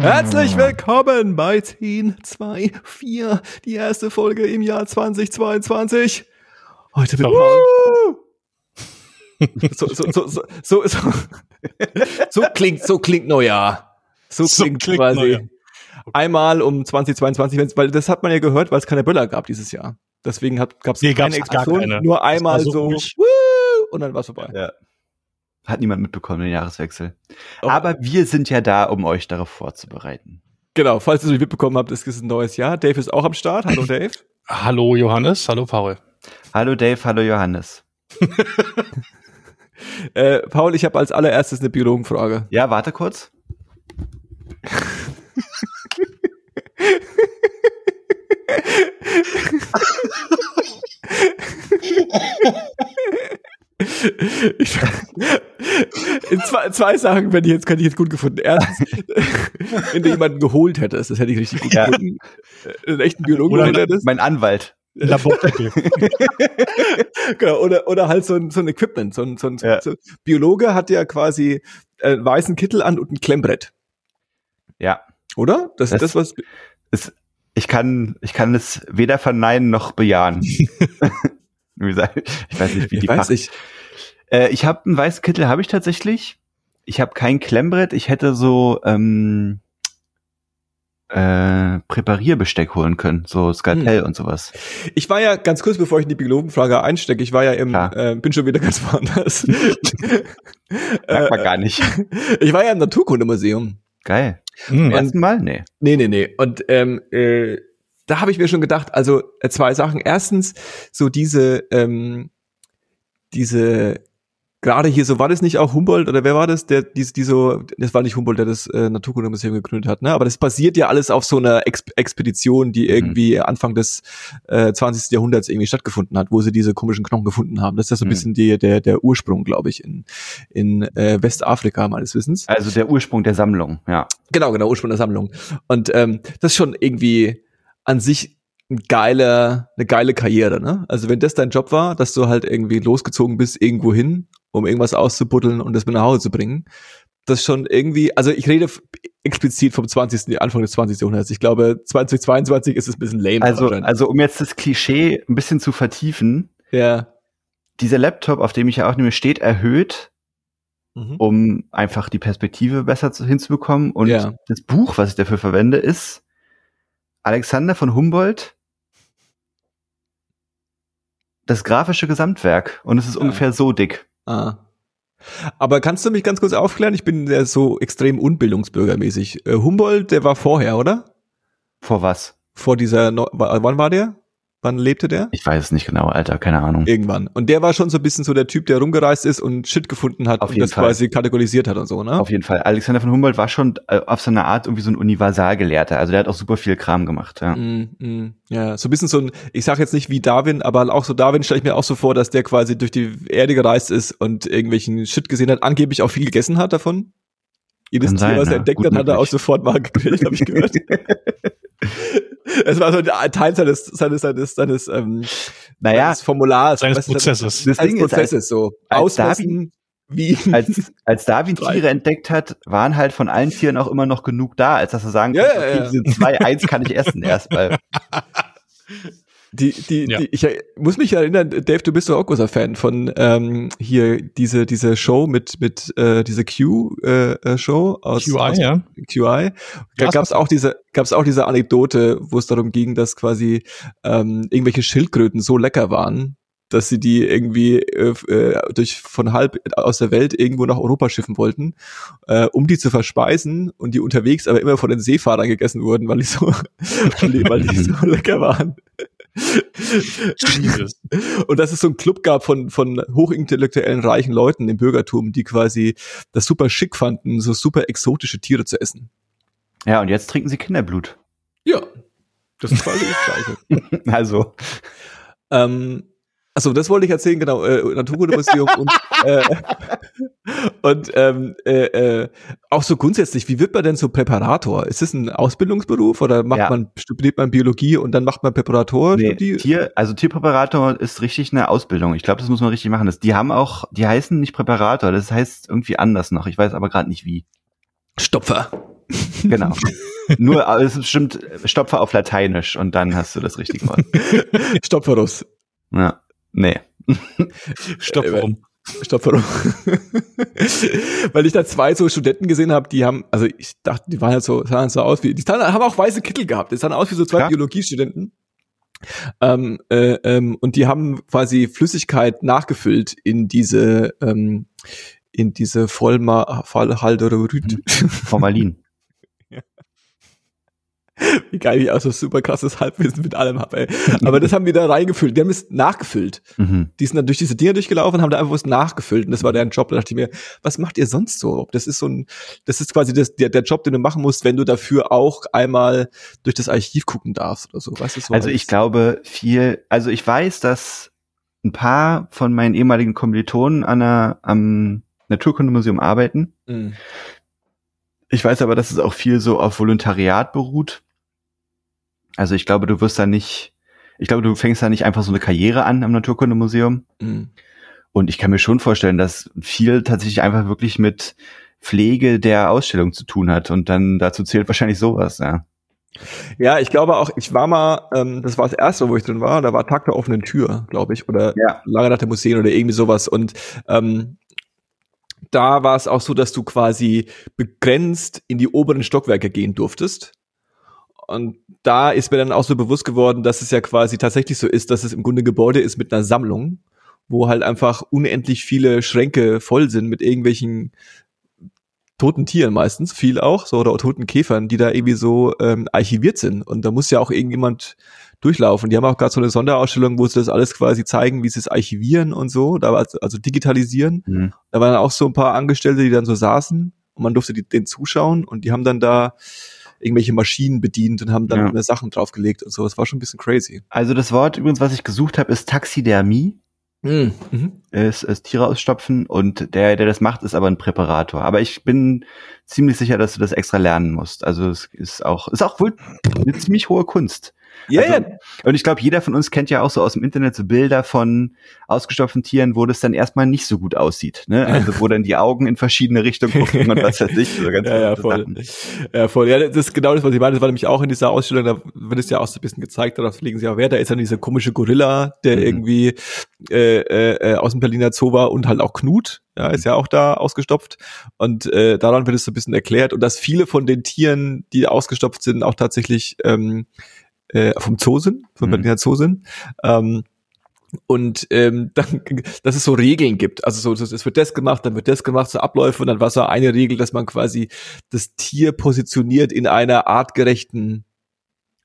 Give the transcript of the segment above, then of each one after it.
Herzlich willkommen bei 10, 2, 4, die erste Folge im Jahr 2022. Heute mit Paul. So, so, so, so, so, klingt, so klingt Neujahr. So klingt, quasi einmal um 2022, wenn's- weil das hat man ja gehört, weil es keine Böller gab dieses Jahr. Deswegen gab es Nee, keine keine. nur war einmal so und dann war's vorbei. Ja. Hat niemand mitbekommen, den Jahreswechsel. Oh. Aber wir sind ja da, um euch darauf vorzubereiten. Genau, falls ihr es nicht mitbekommen habt, es ist ein neues Jahr. Dave ist auch am Start. Hallo Dave. Hallo Johannes, hallo Paul. Hallo Dave, hallo Johannes. Äh, Paul, ich habe als allererstes eine Biologenfrage. Ja, warte kurz. Ich, in zwei, zwei Sachen, wenn ich jetzt, kann ich jetzt gut gefunden. Erstens, wenn du jemanden geholt hättest, das hätte ich richtig gut Ja. gefunden. Äh, Einen echten Biologen Oder hättest. Mein Anwalt. Labordeckel. Genau, oder, oder halt so ein, so ein Equipment. So ein, so ein Ja. so, Biologe hat ja quasi äh, einen weißen Kittel an und ein Klemmbrett. Ja. Oder? Das ist Das- das, was. Es, ich kann, ich kann es weder verneinen noch bejahen. Wie gesagt, ich weiß nicht, wie Ich die weiß Fach- nicht. Äh, ich habe einen weißen Kittel, habe ich tatsächlich. Ich habe kein Klemmbrett. Ich hätte so ähm, äh, Präparierbesteck holen können, so Skalpell und sowas. Ich war ja ganz kurz, bevor ich in die Biologenfrage einstecke, ich war ja im, Klar. äh, bin schon wieder ganz woanders. Merkt man gar nicht. ich war ja im Naturkundemuseum. Geil. Hm. Ersten Mal? Nee. Nee, nee, nee. Und ähm, äh, da habe ich mir schon gedacht, also äh, zwei Sachen. Erstens, so diese, ähm, diese, gerade hier, so war das nicht auch Humboldt oder wer war das, der die, die so, das war nicht Humboldt, der das äh, Naturkundemuseum gegründet hat, ne? Aber das basiert ja alles auf so einer Ex Expedition, die irgendwie Anfang des äh, 20. Jahrhunderts irgendwie stattgefunden hat, wo sie diese komischen Knochen gefunden haben. Das ist ja so ein Mhm. bisschen die, der, der Ursprung, glaube ich, in, in äh, Westafrika meines Wissens. Also der Ursprung der Sammlung, ja. Genau, genau, Ursprung der Sammlung. Und ähm, das ist schon irgendwie an sich ein geiler, eine geile Karriere, ne? Also wenn das dein Job war, dass du halt irgendwie losgezogen bist irgendwo hin, um irgendwas auszubuddeln und das mit nach Hause zu bringen, das ist schon irgendwie, also ich rede explizit vom 20. Anfang des 20. Jahrhunderts. Ich glaube, 2022 ist es ein bisschen lame. Also, also um jetzt das Klischee ein bisschen zu vertiefen, ja. dieser Laptop, auf dem ich ja auch nehme, steht erhöht, Mhm. um einfach die Perspektive besser zu, hinzubekommen. Und Ja. das Buch, was ich dafür verwende, ist Alexander von Humboldt, das grafische Gesamtwerk. Und es ist Ja. ungefähr so dick. Ah. Aber kannst du mich ganz kurz aufklären? Ich bin ja so extrem unbildungsbürgermäßig. Äh, Humboldt, der war vorher, oder? Vor was? Vor dieser, wann war der? Wann lebte der? Ich weiß es nicht genau, Alter, keine Ahnung. Irgendwann. Und der war schon so ein bisschen so der Typ, der rumgereist ist und Shit gefunden hat Auf und das Fall. quasi kategorisiert hat und so, ne? Auf jeden Fall. Alexander von Humboldt war schon äh, auf so eine Art irgendwie so ein Universalgelehrter. Also der hat auch super viel Kram gemacht. Ja. Mm, mm, ja, so ein bisschen so ein, ich sag jetzt nicht wie Darwin, aber auch so Darwin stelle ich mir auch so vor, dass der quasi durch die Erde gereist ist und irgendwelchen Shit gesehen hat, angeblich auch viel gegessen hat davon. Jedes Tier, was er entdeckt hat, hat er auch sofort mal gegrillt, habe ich gehört. es war so ein Teil seines, seines, seines, seines, ähm, Naja, seines Formulars. Seines Prozesses. das Seines Ding ist, als, Prozesses so. als Ausmessen, wie. als, als Darwin. Tiere entdeckt hat, waren halt von allen Tieren auch immer noch genug da, als dass er sagen Ja, konnte, ja, okay, ja. diese zwei, eins kann ich essen erstmal. Die, die, Ja. die, ich muss mich erinnern, Dave, du bist doch auch großer Fan von ähm, hier diese diese Show mit mit äh, diese Q äh, äh, Show aus, QI, aus ja. QI. Da gab es auch diese gab's auch diese Anekdote, wo es darum ging, dass quasi ähm, irgendwelche Schildkröten so lecker waren, dass sie die irgendwie äh, äh, durch von halb aus der Welt irgendwo nach Europa schiffen wollten, äh, um die zu verspeisen und die unterwegs aber immer von den Seefahrern gegessen wurden, weil die so weil die, weil die so lecker waren. Jesus. Und dass es so einen Club gab von, von hochintellektuellen, reichen Leuten im Bürgertum, die quasi das super schick fanden, so super exotische Tiere zu essen. Ja, und jetzt trinken sie Kinderblut. Ja. Das ist quasi das Gleiche. Also, ähm, also das wollte ich erzählen, genau, äh, Naturkundemuseum und, äh, und ähm, äh, äh, auch so grundsätzlich, wie wird man denn so Präparator? Ist das ein Ausbildungsberuf oder macht Ja. man, studiert man Biologie und dann macht man Präparator? nee, Tier, also Tierpräparator ist richtig eine Ausbildung. Ich glaube, das muss man richtig machen. Das, die haben auch, die heißen nicht Präparator, das heißt irgendwie anders noch. Ich weiß aber gerade nicht wie. Stopfer. Genau. Nur, aber es ist bestimmt Stopfer auf Lateinisch und dann hast du das richtige Wort. Stopferus. Ja. Nee. Stopp, Äh, warum? Stopferus. Weil ich da zwei so Studenten gesehen habe, die haben, also ich dachte, die waren halt so, sahen so aus wie, die sahen, haben auch weiße Kittel gehabt. Die sahen aus wie so zwei Klar. Biologiestudenten. Ähm, äh, ähm, und die haben quasi Flüssigkeit nachgefüllt in diese, ähm, in diese Vollma Vollhalteroid. Formalin. Wie geil ich auch so super krasses Halbwissen mit allem habe, ey. Aber das haben die da reingefüllt. Die haben es nachgefüllt. Mhm. Die sind dann durch diese Dinger durchgelaufen und haben da einfach was nachgefüllt. Und das war deren Job. Da dachte ich mir, was macht ihr sonst so? Das ist so ein, das ist quasi das, der, der Job, den du machen musst, wenn du dafür auch einmal durch das Archiv gucken darfst oder so. Weißt du, so Also ich glaube viel, also ich weiß, dass ein paar von meinen ehemaligen Kommilitonen an einer, am Naturkundemuseum arbeiten. Mhm. Ich weiß aber, dass es auch viel so auf Volontariat beruht. Also ich glaube, du wirst da nicht, ich glaube, du fängst da nicht einfach so eine Karriere an am Naturkundemuseum. Mhm. Und ich kann mir schon vorstellen, dass viel tatsächlich einfach wirklich mit Pflege der Ausstellung zu tun hat. Und dann dazu zählt wahrscheinlich sowas, ja. Ja, ich glaube auch, ich war mal, ähm, das war das erste, wo ich drin war, da war Tag der offenen Tür, glaube ich, oder Ja. lange nach der Museen oder irgendwie sowas. Und ähm, da war es auch so, dass du quasi begrenzt in die oberen Stockwerke gehen durftest. Und da ist mir dann auch so bewusst geworden, dass es ja quasi tatsächlich so ist, dass es im Grunde ein Gebäude ist mit einer Sammlung, wo halt einfach unendlich viele Schränke voll sind mit irgendwelchen toten Tieren meistens, viel auch, so oder toten Käfern, die da irgendwie so ähm, archiviert sind. Und da muss ja auch irgendjemand durchlaufen. Die haben auch gerade so eine Sonderausstellung, wo sie das alles quasi zeigen, wie sie es archivieren und so, da war also digitalisieren. Mhm. Da waren auch so ein paar Angestellte, die dann so saßen und man durfte die, den zuschauen und die haben dann da irgendwelche Maschinen bedient und haben dann Ja. Sachen draufgelegt und so. Das war schon ein bisschen crazy. Also das Wort übrigens, was ich gesucht habe, ist Taxidermie. Mhm. ist, ist Tiere ausstopfen und der, der das macht, ist aber ein Präparator. Aber ich bin ziemlich sicher, dass du das extra lernen musst. Also es ist auch, ist auch wohl eine ziemlich hohe Kunst. Ja, also, ja. Und ich glaube, jeder von uns kennt ja auch so aus dem Internet so Bilder von ausgestopften Tieren, wo das dann erstmal nicht so gut aussieht. Ne? Also wo dann die Augen in verschiedene Richtungen gucken und was weiß ich. So ganz Ja, ja, voll. Sachen. Ja, voll. Ja, das ist genau das, was ich meine. Das war nämlich auch in dieser Ausstellung, da wird es ja auch so ein bisschen gezeigt, darauf legen sie auch Wert. Da ist dann dieser komische Gorilla, der Mhm. irgendwie äh, äh, aus dem Berliner Zoo war und halt auch Knut, ja, ist ja auch da ausgestopft. Und äh, daran wird es so ein bisschen erklärt. Und dass viele von den Tieren, die ausgestopft sind, auch tatsächlich ähm, äh, vom Zoo sind, vom Mhm. Berliner Zoo sind. Ähm, und ähm, dann, dass es so Regeln gibt. Also so, so, es wird das gemacht, dann wird das gemacht, so Abläufe und dann war so eine Regel, dass man quasi das Tier positioniert in einer artgerechten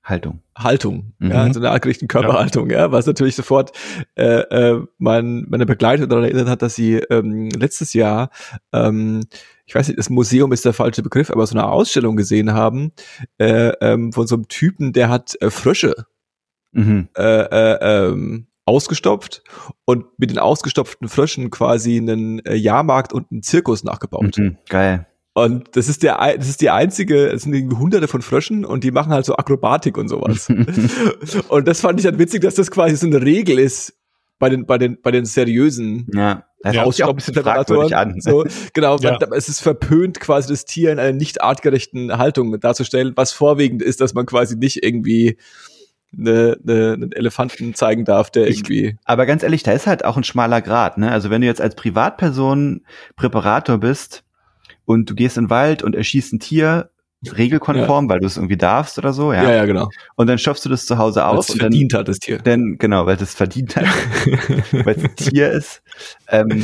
Haltung. Haltung, Mhm. ja, in so einer artgerechten Körperhaltung, ja, was natürlich sofort äh, äh, mein, meine Begleiterin daran erinnert hat, dass sie ähm, letztes Jahr, ähm, ich weiß nicht, das Museum ist der falsche Begriff, aber so eine Ausstellung gesehen haben äh, ähm, von so einem Typen, der hat äh, Frösche Mhm. äh, äh, ähm, ausgestopft und mit den ausgestopften Fröschen quasi einen äh, Jahrmarkt und einen Zirkus nachgebaut. Mhm. Geil. Und das ist der, das ist die einzige, es sind irgendwie hunderte von Fröschen und die machen halt so Akrobatik und sowas. und das fand ich dann witzig, dass das quasi so eine Regel ist bei den, bei den, bei den seriösen Ja, das auch ein bisschen fragwürdig an. so, genau, Ja. es ist verpönt, quasi das Tier in einer nicht artgerechten Haltung darzustellen, was vorwiegend ist, dass man quasi nicht irgendwie eine, eine, einen Elefanten zeigen darf, der Ich- irgendwie. Aber ganz ehrlich, da ist halt auch ein schmaler Grad. Ne? Also wenn du jetzt als Privatperson Präparator bist und du gehst in den Wald und erschießt ein Tier regelkonform, weil du es irgendwie darfst oder so, ja. Ja, ja, genau. Und dann stopfst du das zu Hause Weil aus es und dann, verdient hat, das Tier. dann genau, weil das verdient hat, weil es ein Tier ist. Ähm,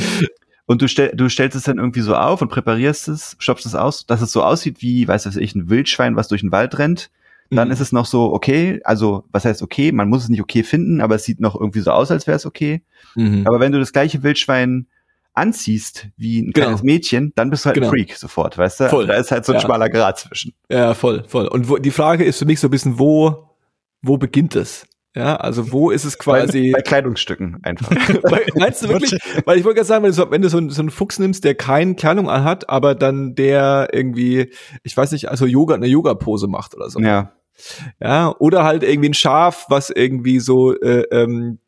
und du, stell, du stellst es dann irgendwie so auf und präparierst es, stopfst es aus, dass es so aussieht wie, weiß was ich, ein Wildschwein, was durch den Wald rennt. Dann Mhm. ist es noch so okay, also was heißt okay? Man muss es nicht okay finden, aber es sieht noch irgendwie so aus, als wäre es okay. Mhm. Aber wenn du das gleiche Wildschwein anziehst wie ein Genau. kleines Mädchen, dann bist du halt Genau. ein Freak sofort, weißt du? Voll. Da ist halt so ein Ja. schmaler Grad zwischen. Ja, voll, voll. Und wo, die Frage ist für mich so ein bisschen, wo, wo beginnt es? Ja, also wo ist es quasi. Bei, bei Kleidungsstücken einfach. Weil- Meinst du wirklich? Weil ich wollte gerade sagen, wenn du, so, wenn du so, einen- so einen Fuchs nimmst, der keine Kleidung anhat, aber dann der irgendwie, ich weiß nicht, also Yoga, eine Yoga-Pose macht oder so. ja. Ja, oder halt irgendwie ein Schaf, was irgendwie so, äh, ähm,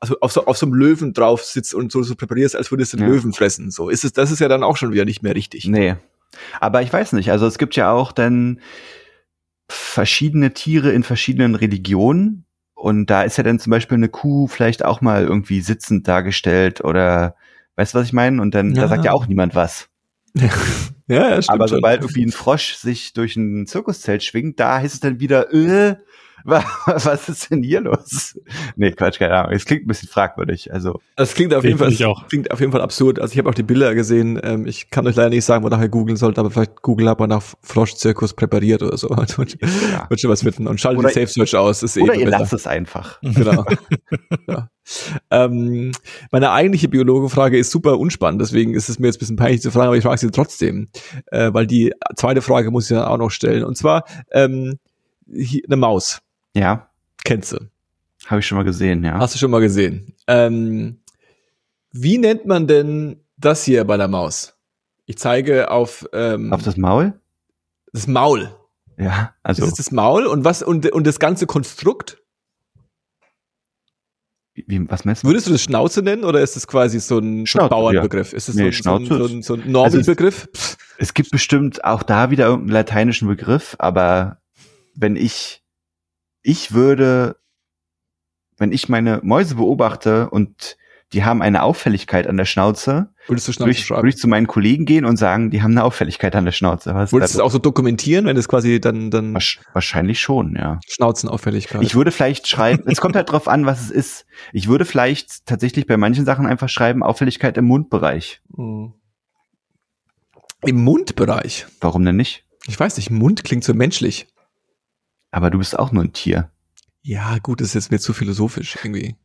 also auf so, auf so einem Löwen drauf sitzt und so, so präparierst, als würde es den Ja. Löwen fressen. So ist es, das ist ja dann auch schon wieder nicht mehr richtig. Nee. Aber ich weiß nicht, also es gibt ja auch dann verschiedene Tiere in verschiedenen Religionen. Und da ist ja dann zum Beispiel eine Kuh vielleicht auch mal irgendwie sitzend dargestellt oder weißt du, was ich meine? Und dann, Ja. da sagt ja auch niemand was. ja, ja, stimmt Aber sobald irgendwie ein Frosch sich durch ein Zirkuszelt schwingt, da heißt es dann wieder, äh, was ist denn hier los? Nee, Quatsch, keine Ahnung. Es klingt ein bisschen fragwürdig. Also, Das klingt auf jeden Fall, klingt auf jeden Fall absurd. Also ich habe auch die Bilder gesehen. Ähm, ich kann euch leider nicht sagen, wonach ihr googeln sollt, aber vielleicht Google hat man nach Froschzirkus präpariert oder so. wird, ja. wird schon was finden. Und schaltet Oder- die Safe Search aus. Ist Oder eh ihr besser. lasst es einfach. Genau. ja. ähm, meine eigentliche Biologenfrage ist super unspannend, deswegen ist es mir jetzt ein bisschen peinlich zu fragen, aber ich frage sie trotzdem, äh, weil die zweite Frage muss ich dann auch noch stellen. Und zwar ähm, hier, eine Maus. Ja, Kennst du? habe ich schon mal gesehen, ja. Hast du schon mal gesehen. Ähm, wie nennt man denn das hier bei der Maus? Ich zeige auf, ähm, Auf das Maul? das Maul. Ja, also, Das ist das Maul und was und, und das ganze Konstrukt? wie, was meinst du? Würdest du das Schnauze nennen oder ist das quasi so ein, Schnauze, Bauernbegriff? Ist das Nee, so, ein- so, ein- so, ein- so ein Normenbegriff? Pff, Es gibt bestimmt auch da wieder irgendeinen lateinischen Begriff, aber wenn ich, ich würde, wenn ich meine Mäuse beobachte und die haben eine Auffälligkeit an der Schnauze, Würdest du würde Schnauze ich, schreiben? würde ich zu meinen Kollegen gehen und sagen, die haben eine Auffälligkeit an der Schnauze. Was Würdest du da es auch so dokumentieren, wenn es quasi dann, dann Wahrscheinlich schon, ja. Schnauzenauffälligkeit? Ich würde vielleicht schreiben, es kommt halt drauf an, was es ist. Ich würde vielleicht tatsächlich bei manchen Sachen einfach schreiben, Auffälligkeit im Mundbereich. Mhm. Im Mundbereich. Warum denn nicht? Ich weiß nicht, Mund klingt so menschlich. Aber du bist auch nur ein Tier. Ja, gut, das ist jetzt mir zu philosophisch irgendwie.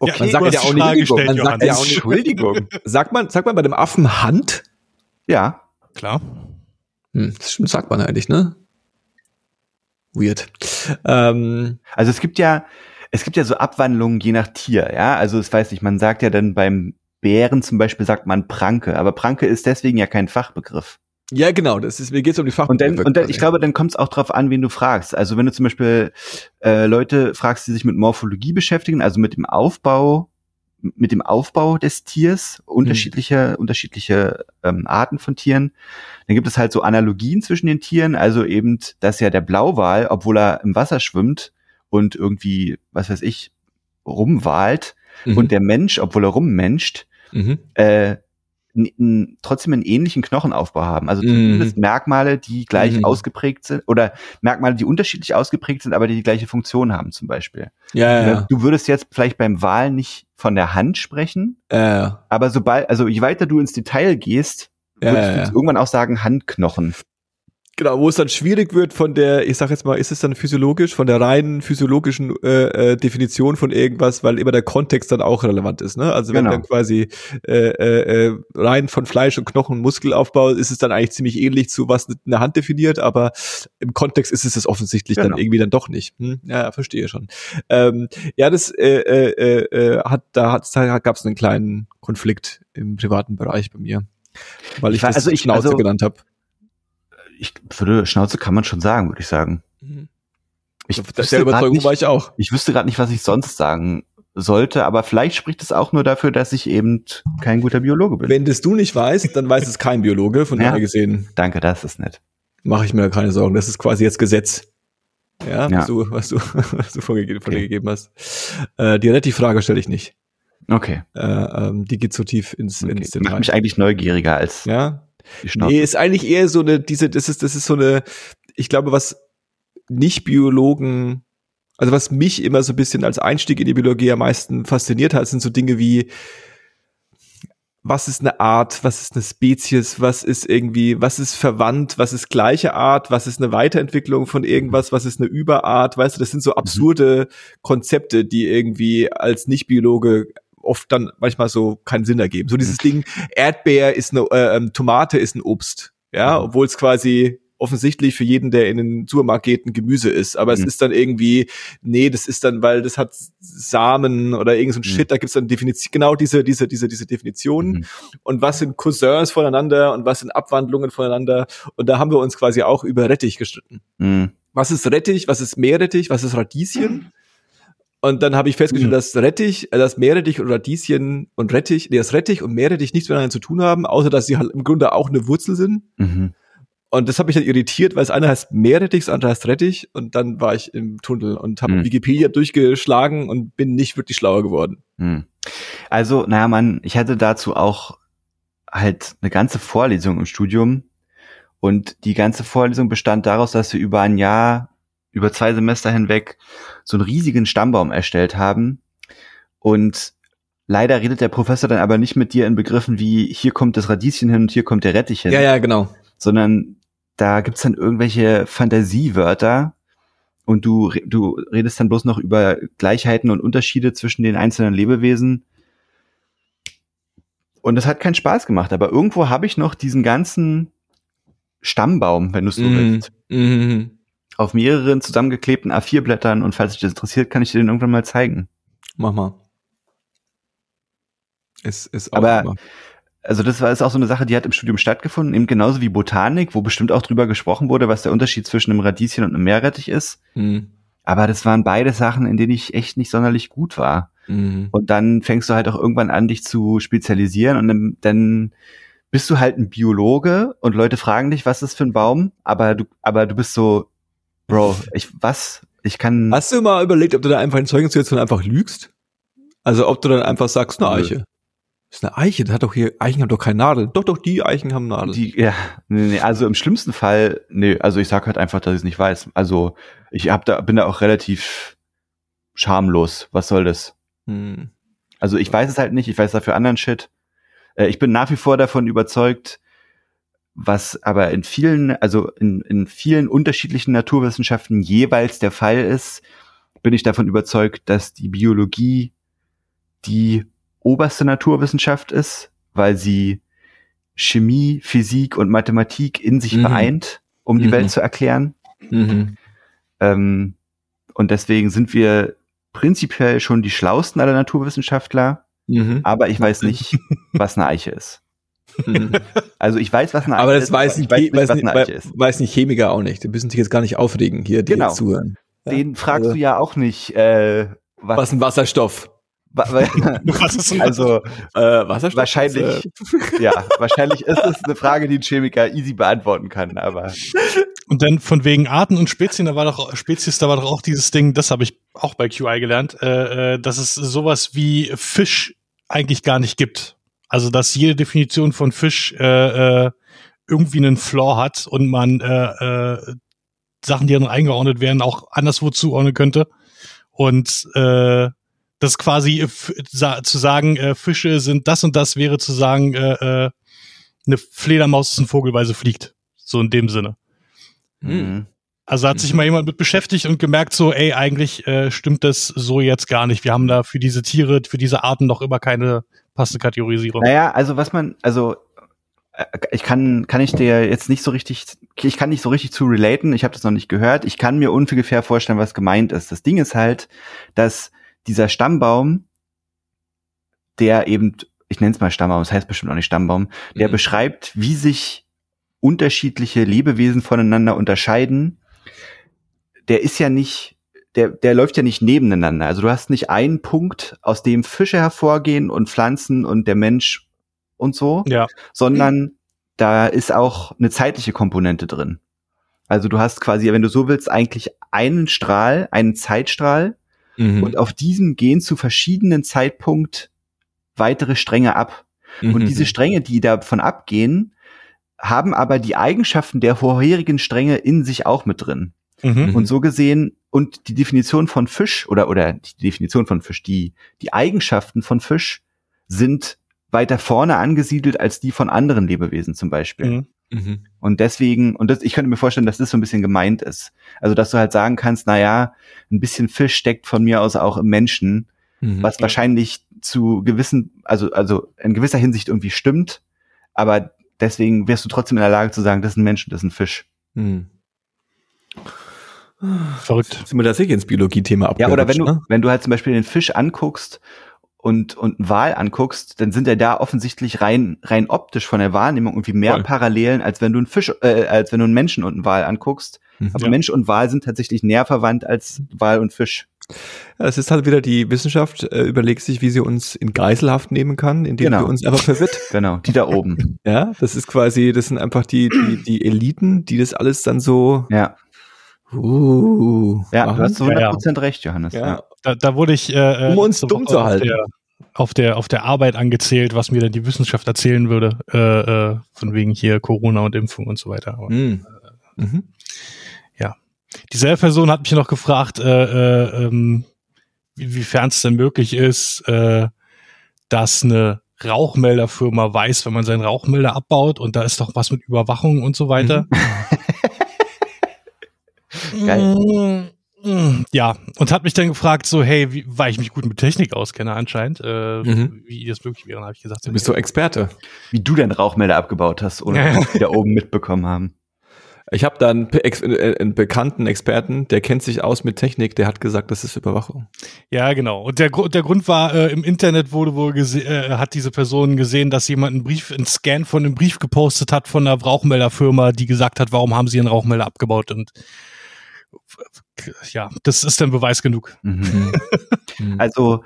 Ja, man sagt ja auch nicht, gestellt, man sagt ja auch nicht, Entschuldigung. sagt man, sagt man bei dem Affen Hand? Ja, Klar. Hm, das stimmt, sagt man eigentlich, ne? Weird. Ähm, Also es gibt ja, es gibt ja so Abwandlungen je nach Tier, ja. Also es weiß nicht, man sagt ja dann beim Bären zum Beispiel sagt man Pranke, aber Pranke ist deswegen ja kein Fachbegriff. Ja, genau, das ist, mir geht's um die Fach. Und dann, und dann ich glaube, dann kommt es auch drauf an, wen du fragst. Also wenn du zum Beispiel äh, Leute fragst, die sich mit Morphologie beschäftigen, also mit dem Aufbau, mit dem Aufbau des Tiers, unterschiedliche, unterschiedliche ähm, Arten von Tieren, dann gibt es halt so Analogien zwischen den Tieren. Also eben, dass ja der Blauwal, obwohl er im Wasser schwimmt und irgendwie, was weiß ich, rumwalt, mhm. und der Mensch, obwohl er rummenscht, mhm. äh, trotzdem einen ähnlichen Knochenaufbau haben. Also Mhm. zumindest Merkmale, die gleich Mhm. ausgeprägt sind oder Merkmale, die unterschiedlich ausgeprägt sind, aber die die gleiche Funktion haben zum Beispiel. Ja, ja, Du würdest jetzt vielleicht beim Wal nicht von der Hand sprechen, ja. ja. aber sobald, also je weiter du ins Detail gehst, Ja, würdest ja, du ja. irgendwann auch sagen Handknochen. Genau, wo es dann schwierig wird von der, ich sag jetzt mal, ist es dann physiologisch, von der reinen physiologischen äh, äh, Definition von irgendwas, weil immer der Kontext dann auch relevant ist, ne? Also wenn Genau. dann quasi äh, äh, äh, rein von Fleisch und Knochen und Muskelaufbau ist es dann eigentlich ziemlich ähnlich zu was eine Hand definiert, aber im Kontext ist es das offensichtlich Genau. dann irgendwie dann doch nicht. Hm? Ja, verstehe schon. Ähm, ja, das äh, äh, äh, hat, da hat da gab es einen kleinen Konflikt im privaten Bereich bei mir, weil ich, Ich das also ich- Schnauze also- genannt habe. Ich würde, Schnauze kann man schon sagen, würde ich sagen. Ich Der wüsste grad Überzeugung nicht- war ich auch. Ich wüsste gerade nicht, was ich sonst sagen sollte, aber vielleicht spricht es auch nur dafür, dass ich eben kein guter Biologe bin. Wenn das du nicht weißt, dann weiß es kein Biologe. Von Ja. daher gesehen Danke, das ist nett. mache ich mir da keine Sorgen. Das ist quasi jetzt Gesetz. Ja, Ja. Was, du, was du, was du von, von dir Okay. gegeben hast. Äh, die Relativfrage stelle ich nicht. Okay. Äh, ähm, die geht so tief ins, okay. ins Macht Detail. mich eigentlich neugieriger als Ja. Nee, ist eigentlich eher so eine, diese, das ist, das ist so eine, ich glaube, was Nicht-Biologen, also was mich immer so ein bisschen als Einstieg in die Biologie am meisten fasziniert hat, sind so Dinge wie, was ist eine Art, was ist eine Spezies, was ist irgendwie, was ist verwandt, was ist gleiche Art, was ist eine Weiterentwicklung von irgendwas, was ist eine Überart, weißt du, das sind so absurde Konzepte, die irgendwie als Nicht-Biologe oft dann manchmal so keinen Sinn ergeben. So dieses Ding, Erdbeer ist eine, äh, ähm, Tomate ist ein Obst, ja, Mhm. obwohl es quasi offensichtlich für jeden, der in den Supermarkt geht, ein Gemüse ist. Aber es Mhm. ist dann irgendwie, nee, das ist dann, weil das hat Samen oder irgend so ein Mhm. Shit, da gibt's dann Definition, genau diese, diese, diese, diese Definitionen. Mhm. Und was sind Cousins voneinander und was sind Abwandlungen voneinander. Und da haben wir uns quasi auch über Rettich gestritten. Mhm. Was ist Rettich? Was ist Meerrettich? Was ist Radieschen? Und dann habe ich festgestellt, Mhm. dass Rettich, äh, dass Meerrettich und Radieschen und Rettich, nee, dass Rettich und Meerrettich nichts miteinander zu tun haben, außer dass sie halt im Grunde auch eine Wurzel sind. Mhm. Und das hat mich dann irritiert, weil das eine heißt Meerrettich, das andere heißt Rettich. Und dann war ich im Tunnel und habe Hm. Wikipedia durchgeschlagen und bin nicht wirklich schlauer geworden. Hm. Also, naja, man, ich hatte dazu auch halt eine ganze Vorlesung im Studium und die ganze Vorlesung bestand daraus, dass wir über ein Jahr, über zwei Semester hinweg so einen riesigen Stammbaum erstellt haben und leider redet der Professor dann aber nicht mit dir in Begriffen wie hier kommt das Radieschen hin und hier kommt der Rettich hin Ja, ja, genau. sondern da gibt's dann irgendwelche Fantasiewörter und du, du redest dann bloß noch über Gleichheiten und Unterschiede zwischen den einzelnen Lebewesen. Und das hat keinen Spaß gemacht, aber irgendwo habe ich noch diesen ganzen Stammbaum, wenn du es so Mhm. willst, Mhm. Auf mehreren zusammengeklebten A4-Blättern und falls dich das interessiert, kann ich dir den irgendwann mal zeigen. Mach mal. Es ist auch Aber- immer- Also das war ist auch so eine Sache, die hat im Studium stattgefunden, eben genauso wie Botanik, wo bestimmt auch drüber gesprochen wurde, was der Unterschied zwischen einem Radieschen und einem Meerrettich ist. Mhm. Aber das waren beide Sachen, in denen ich echt nicht sonderlich gut war. Mhm. Und dann fängst du halt auch irgendwann an, dich zu spezialisieren und dann, dann bist du halt ein Biologe und Leute fragen dich, was ist für ein Baum, aber du, aber du bist so, Bro, ich, was? Ich kann. Hast du mal überlegt, ob du da einfach in Zeugensituationen einfach lügst? Also ob du dann einfach sagst, eine. Eiche. Das ist eine Eiche, das hat doch hier, Eichen haben doch keine Nadel. Doch, doch, die Eichen haben Nadeln. Die, ja, nee, nee, also im schlimmsten Fall, nee, also ich sag halt einfach, dass ich es nicht weiß. Also ich hab da, bin da auch relativ schamlos. Was soll das? Hm. Also ich weiß es halt nicht, ich weiß dafür anderen Shit. Äh, ich bin nach wie vor davon überzeugt, was aber in vielen, also in, in vielen unterschiedlichen Naturwissenschaften jeweils der Fall ist, bin ich davon überzeugt, dass die Biologie die oberste Naturwissenschaft ist, weil sie Chemie, Physik und Mathematik in sich Mhm. vereint, um die Mhm. Welt zu erklären. Mhm. Ähm, und deswegen sind wir prinzipiell schon die schlausten aller Naturwissenschaftler, Mhm. aber ich weiß nicht, was eine Eiche ist. Also ich weiß, was eine Eiche Aber ist. das weiß, aber nicht, ich weiß weiß, nicht, was nicht, eine Eiche ist. weiß nicht Chemiker auch nicht. Die müssen sich jetzt gar nicht aufregen, hier, die Genau. zuhören. Ja, Den fragst also, du ja auch nicht, äh, was, Was ein Wasserstoff? wa- wa- Was ist denn also Äh, Wasserstoff? wahrscheinlich, Äh, ja, wahrscheinlich ist es eine Frage, die ein Chemiker easy beantworten kann, aber Und dann von wegen Arten und Spezien, da war doch Spezies, da war doch auch dieses Ding, das habe ich auch bei QI gelernt, äh, äh, dass es sowas wie Fisch eigentlich gar nicht gibt. Also dass jede Definition von Fisch äh, äh, irgendwie einen Flaw hat und man äh, äh, Sachen, die dann eingeordnet werden, auch anderswo zuordnen könnte. Und äh, das quasi sa zu sagen, äh, Fische sind das und das wäre zu sagen, äh, äh, eine Fledermaus ist ein Vogel, weil sie fliegt. So in dem Sinne. Hm. mhm. Also hat sich mal jemand mit beschäftigt und gemerkt, so, ey, eigentlich äh, stimmt das so jetzt gar nicht. Wir haben da für diese Tiere, für diese Arten noch immer keine passende Kategorisierung. Naja, also was man, also äh, ich kann, kann ich dir jetzt nicht so richtig, ich kann nicht so richtig zu relaten, ich habe das noch nicht gehört. Ich kann mir ungefähr vorstellen, was gemeint ist. Das Ding ist halt, dass dieser Stammbaum, der eben, ich nenne es mal Stammbaum, das heißt bestimmt auch nicht Stammbaum, der Mhm. beschreibt, wie sich unterschiedliche Lebewesen voneinander unterscheiden, der ist ja nicht, der, der läuft ja nicht nebeneinander. Also du hast nicht einen Punkt, aus dem Fische hervorgehen und Pflanzen und der Mensch und so, Ja. sondern da ist auch eine zeitliche Komponente drin. Also du hast quasi, wenn du so willst, eigentlich einen Strahl, einen Zeitstrahl Mhm. und auf diesem gehen zu verschiedenen Zeitpunkt weitere Stränge ab. Und Mhm. diese Stränge, die davon abgehen, haben aber die Eigenschaften der vorherigen Stränge in sich auch mit drin. Mhm. Und so gesehen, und die Definition von Fisch oder, oder die Definition von Fisch, die, die Eigenschaften von Fisch sind weiter vorne angesiedelt als die von anderen Lebewesen zum Beispiel. Mhm. Mhm. Und deswegen, und das, ich könnte mir vorstellen, dass das so ein bisschen gemeint ist. Also, dass du halt sagen kannst, na ja, ein bisschen Fisch steckt von mir aus auch im Menschen, Mhm. was wahrscheinlich zu gewissen, also, also in gewisser Hinsicht irgendwie stimmt, aber deswegen wärst du trotzdem in der Lage zu sagen, das ist ein Mensch, das ist ein Fisch. Mhm. Verrückt. Sind wir tatsächlich ins Biologie-Thema Ja, oder wenn du, ne? wenn du halt zum Beispiel den Fisch anguckst und, und einen Wal anguckst, dann sind ja da offensichtlich rein, rein optisch von der Wahrnehmung irgendwie mehr Voll. Parallelen, als wenn du einen Fisch, äh, als wenn du einen Menschen und einen Wal anguckst. Mhm. Aber Ja. Mensch und Wal sind tatsächlich näher verwandt als Wal und Fisch. Ja, es ist halt wieder die Wissenschaft, äh, überlegt sich, wie sie uns in Geiselhaft nehmen kann, indem Genau. sie uns einfach verwirrt. Genau, die da oben. Ja, das ist quasi, das sind einfach die, die, die Eliten, die das alles dann so, Ja, uh, ja du hast so Ja, 100% recht, Johannes. ja. Da, da wurde ich äh, Um uns dumm Woche zu auf halten. Der, auf der auf der Arbeit angezählt, was mir dann die Wissenschaft erzählen würde, äh, äh, von wegen hier Corona und Impfung und so weiter. Aber Mhm. Mhm. Dieselbe Person hat mich noch gefragt, äh, äh, ähm, wiefern es denn möglich ist, äh, dass eine Rauchmelderfirma weiß, wenn man seinen Rauchmelder abbaut und da ist doch was mit Überwachung und so weiter. Geil. Mm, Ja, und hat mich dann gefragt, so, hey, wie, weil ich mich gut mit Technik auskenne anscheinend, äh, Mhm. wie das möglich wäre, habe ich gesagt. Du bist so Experte. Wie du deinen Rauchmelder abgebaut hast, ohne dass wir die da oben mitbekommen haben. Ich habe da einen, Ex äh, einen bekannten Experten, der kennt sich aus mit Technik, der hat gesagt, das ist Überwachung. Ja, genau. Und der, der Grund war, äh, im Internet wurde wohl äh, hat diese Person gesehen, dass jemand einen Brief, einen Scan von einem Brief gepostet hat von einer Rauchmelderfirma, die gesagt hat, warum haben sie ihren Rauchmelder abgebaut und ja, das ist dann Beweis genug. Mhm. Also,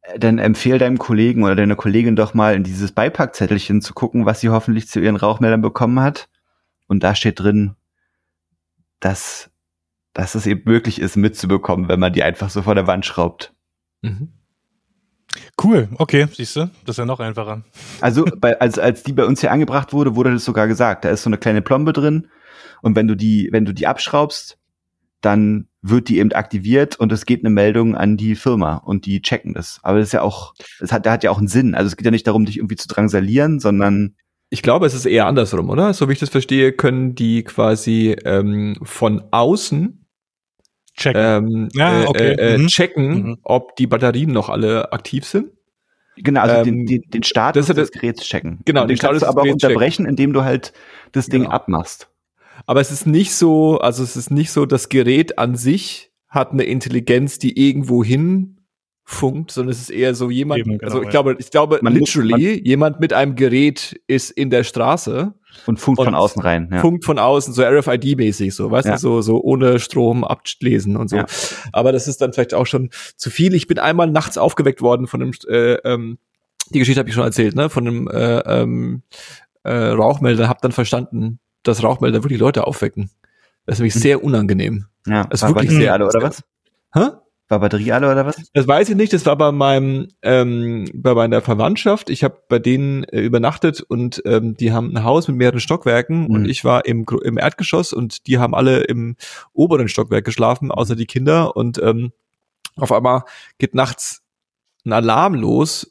äh, dann empfehl deinem Kollegen oder deiner Kollegin doch mal in dieses Beipackzettelchen zu gucken, was sie hoffentlich zu ihren Rauchmeldern bekommen hat. Und da steht drin, dass, dass es eben möglich ist, mitzubekommen, wenn man die einfach so vor der Wand schraubt. Mhm. Cool, okay, siehst du, das ist ja noch einfacher. Also, bei, als, als die bei uns hier angebracht wurde, wurde das sogar gesagt. Da ist so eine kleine Plombe drin. Und wenn du die, wenn du die abschraubst, dann wird die eben aktiviert und es geht eine Meldung an die Firma und die checken das. Aber das ist ja auch, das hat, der hat ja auch einen Sinn. Also es geht ja nicht darum, dich irgendwie zu drangsalieren, sondern Ich glaube, es ist eher andersrum, oder? So wie ich das verstehe, können die quasi ähm, von außen Check. ähm, Ja, äh, okay. äh, äh, Mhm. checken, Mhm. ob die Batterien noch alle aktiv sind. genau, also Ähm, den, den, den Status das des Geräts checken. Genau, den den kannst Status du des aber auch Geräts checken. unterbrechen, indem du halt das Ding Genau. abmachst. Aber es ist nicht so, also es ist nicht so, das Gerät an sich hat eine Intelligenz, die irgendwo hin funkt, sondern es ist eher so jemand, Eben, genau, also ich ja. glaube, ich glaube, Man muss- literally, jemand mit einem Gerät ist in der Straße, Und funkt Und von außen rein. Ja. funkt von außen, so RFID-mäßig, so, weißt Ja. du, so, so ohne Strom ablesen und so. Ja. Aber das ist dann vielleicht auch schon zu viel. Ich bin einmal nachts aufgeweckt worden von einem, äh, ähm, die Geschichte habe ich schon erzählt, ne, von einem äh, ähm, äh, Rauchmelder, hab dann verstanden, dass Rauchmelder wirklich Leute aufwecken. Das ist nämlich sehr unangenehm. ja. Ist War wirklich Batterie sehr- alle oder was? Hä? War Batterie alle oder was? Das weiß ich nicht. Das war bei meinem ähm, bei meiner Verwandtschaft. Ich habe bei denen äh, übernachtet und ähm, die haben ein Haus mit mehreren Stockwerken und Mhm. ich war im im Erdgeschoss und die haben alle im oberen Stockwerk geschlafen, außer die Kinder und ähm, auf einmal geht nachts ein Alarm los,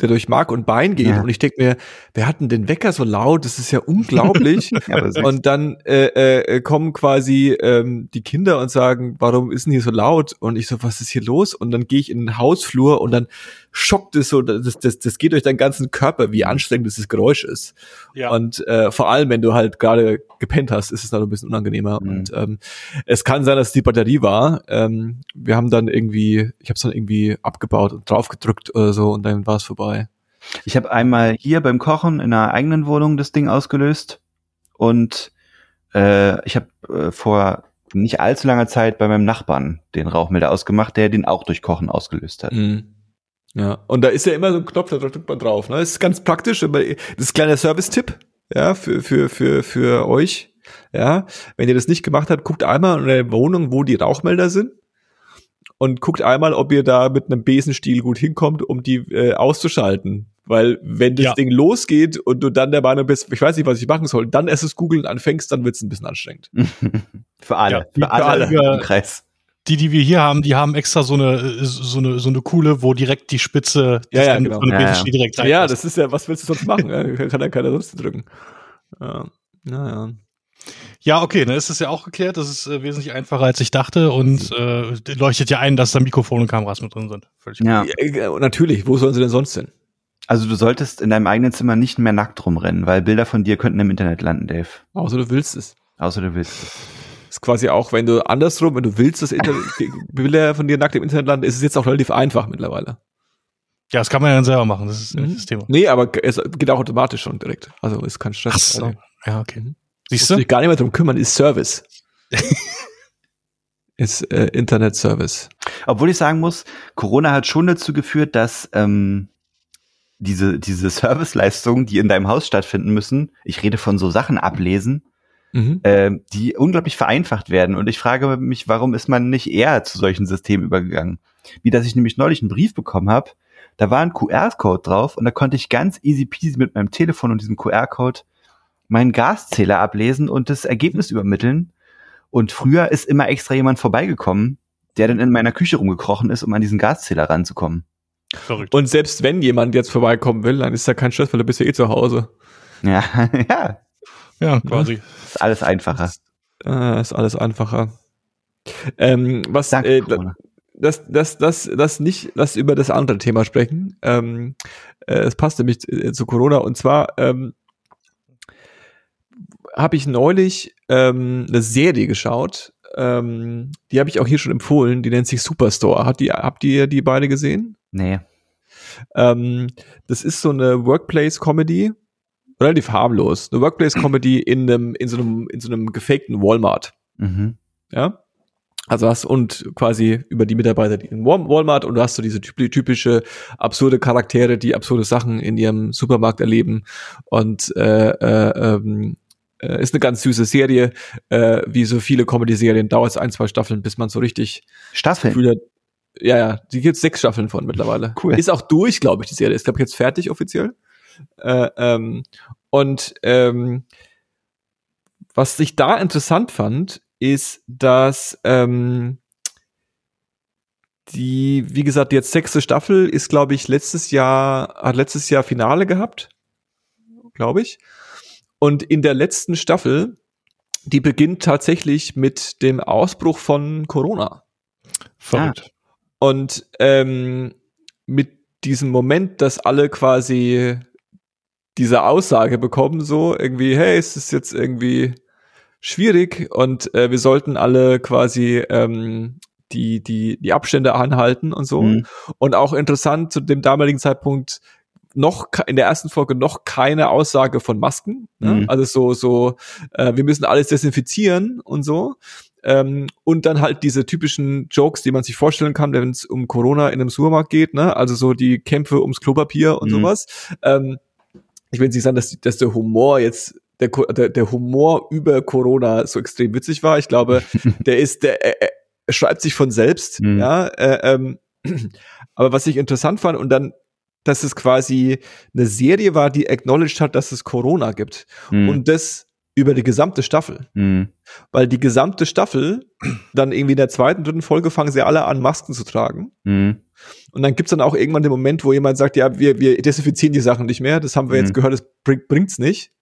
der durch Mark und Bein geht Ja. und ich denk mir, wer hat denn den Wecker so laut? Das ist ja unglaublich. Ja. Und dann äh, äh, kommen quasi ähm, die Kinder und sagen, warum ist denn hier so laut? Und ich so, was ist hier los? Und dann gehe ich in den Hausflur und dann schockt es so, das, das, das geht durch deinen ganzen Körper, wie anstrengend dieses Geräusch ist. Ja. Und äh, vor allem, wenn du halt gerade gepennt hast, ist es dann ein bisschen unangenehmer. Mhm. Und ähm, es kann sein, dass es die Batterie war. Ähm, wir haben dann irgendwie, ich habe es dann irgendwie abgebaut und draufgedrückt oder so und dann war es vorbei. Ich habe einmal hier beim Kochen in einer eigenen Wohnung das Ding ausgelöst und äh, ich habe äh, vor nicht allzu langer Zeit bei meinem Nachbarn den Rauchmelder ausgemacht, der den auch durch Kochen ausgelöst hat. Mhm. Ja, und da ist ja immer so ein Knopf, da drückt man drauf. Ne? Das ist ganz praktisch, aber das ist ein kleiner Service-Tipp, ja, für, für, für, für euch. Ja, wenn ihr das nicht gemacht habt, guckt einmal in der Wohnung, wo die Rauchmelder sind. Und guckt einmal, ob ihr da mit einem Besenstiel gut hinkommt, um die äh, auszuschalten. Weil wenn das Ja. Ding losgeht und du dann der Meinung bist, ich weiß nicht, was ich machen soll, dann erst das Googeln anfängst, dann wird's ein bisschen anstrengend. für alle, Ja, die- für alle für alle. im Kreis. Die, die wir hier haben, die haben extra so eine, so eine, so eine Kuhle, wo direkt die Spitze Ja, ja, Ende genau. von der Ja, ja. Direkt rein. Ja, das ist ja, was willst du sonst machen? Ja, kann ja keiner sonst drücken. Ja, naja. Ja, okay, dann ist es ja auch geklärt. Das ist äh, wesentlich einfacher, als ich dachte und äh, leuchtet ja ein, dass da Mikrofon und Kameras mit drin sind. Völlig Ja. Ja, äh, natürlich, wo sollen sie denn sonst hin? Also du solltest in deinem eigenen Zimmer nicht mehr nackt rumrennen, weil Bilder von dir könnten im Internet landen, Dave. Außer du willst es. Außer du willst. es. Ist quasi auch, wenn du andersrum, wenn du willst, dass Bilder von dir nackt im Internet landen, ist es jetzt auch relativ einfach mittlerweile. Ja, das kann man ja dann selber machen. Das ist Mhm. nicht das Thema. Nee, aber es geht auch automatisch schon direkt. Also ist kein Stress. Ach so. Also, Ja, okay. Musst Siehst du du? dich gar nicht mehr drum kümmern, ist Service. ist äh, Internet Service. Obwohl ich sagen muss, Corona hat schon dazu geführt, dass ähm, diese, diese Serviceleistungen, die in deinem Haus stattfinden müssen, ich rede von so Sachen ablesen, mhm. äh, die unglaublich vereinfacht werden. Und ich frage mich, warum ist man nicht eher zu solchen Systemen übergegangen? Wie dass ich nämlich neulich einen Brief bekommen habe, da war ein QR-Code drauf und da konnte ich ganz easy peasy mit meinem Telefon und diesem QR-Code meinen Gaszähler ablesen und das Ergebnis übermitteln. Und früher ist immer extra jemand vorbeigekommen, der dann in meiner Küche rumgekrochen ist, um an diesen Gaszähler ranzukommen. Verrückt. Und selbst wenn jemand jetzt vorbeikommen will, dann ist da kein Stress, weil du bist ja eh zu Hause. Ja, ja. Ja, quasi. Ist alles einfacher. Ist, äh, ist alles einfacher. Ähm, was, äh, das, das, das, das nicht, lass über das andere Thema sprechen. Ähm, äh, es passt nämlich äh, zu Corona und zwar ähm, habe ich neulich ähm, eine Serie geschaut. Ähm, die habe ich auch hier schon empfohlen. Die nennt sich Superstore. Hat die, habt ihr die beide gesehen? Nee. Ähm, das ist so eine Workplace-Comedy, relativ harmlos. Eine Workplace-Comedy in einem, in so einem, in so einem gefakten Walmart. Mhm. Ja. Also hast und quasi über die Mitarbeiter die in Walmart und du hast so diese typische absurde Charaktere, die absurde Sachen in ihrem Supermarkt erleben und äh, äh, ähm, äh, ist eine ganz süße Serie. Äh, wie so viele Comedy-Serien dauert es ein, zwei Staffeln, bis man so richtig Staffeln. Gefühl hat, ja, ja, die gibt sechs Staffeln von mittlerweile. Cool. Ist auch durch, glaube ich, die Serie. Ist, glaube ich, jetzt fertig offiziell. Äh, ähm, und ähm, was ich da interessant fand, ist, dass ähm, die, wie gesagt, jetzt sechste Staffel ist, glaube ich, letztes Jahr, hat letztes Jahr Finale gehabt, glaube ich. Und in der letzten Staffel, die beginnt tatsächlich mit dem Ausbruch von Corona. Verrückt. Und ähm, mit diesem Moment, dass alle quasi diese Aussage bekommen, so irgendwie, hey, es ist jetzt irgendwie schwierig und äh, wir sollten alle quasi ähm, die, die, die Abstände anhalten und so. Mhm. Und auch interessant, zu dem damaligen Zeitpunkt noch in der ersten Folge noch keine Aussage von Masken. Ne? Mhm. Also so, so, äh, wir müssen alles desinfizieren und so. Ähm, und dann halt diese typischen Jokes, die man sich vorstellen kann, wenn es um Corona in einem Supermarkt geht, ne? Also so die Kämpfe ums Klopapier und mhm. sowas. Ähm, ich will nicht sagen, dass, dass der Humor jetzt der, der, der Humor über Corona so extrem witzig war. Ich glaube, der ist, der er, er schreibt sich von selbst, mhm. ja. Äh, ähm, aber was ich interessant fand und dann dass es quasi eine Serie war, die acknowledged hat, dass es Corona gibt. Mhm. Und das über die gesamte Staffel. Mhm. Weil die gesamte Staffel, dann irgendwie in der zweiten, dritten Folge fangen sie alle an, Masken zu tragen. Mhm. Und dann gibt's dann auch irgendwann den Moment, wo jemand sagt, ja, wir, wir desinfizieren die Sachen nicht mehr, das haben wir jetzt mhm. gehört, das bring, bringt's nicht.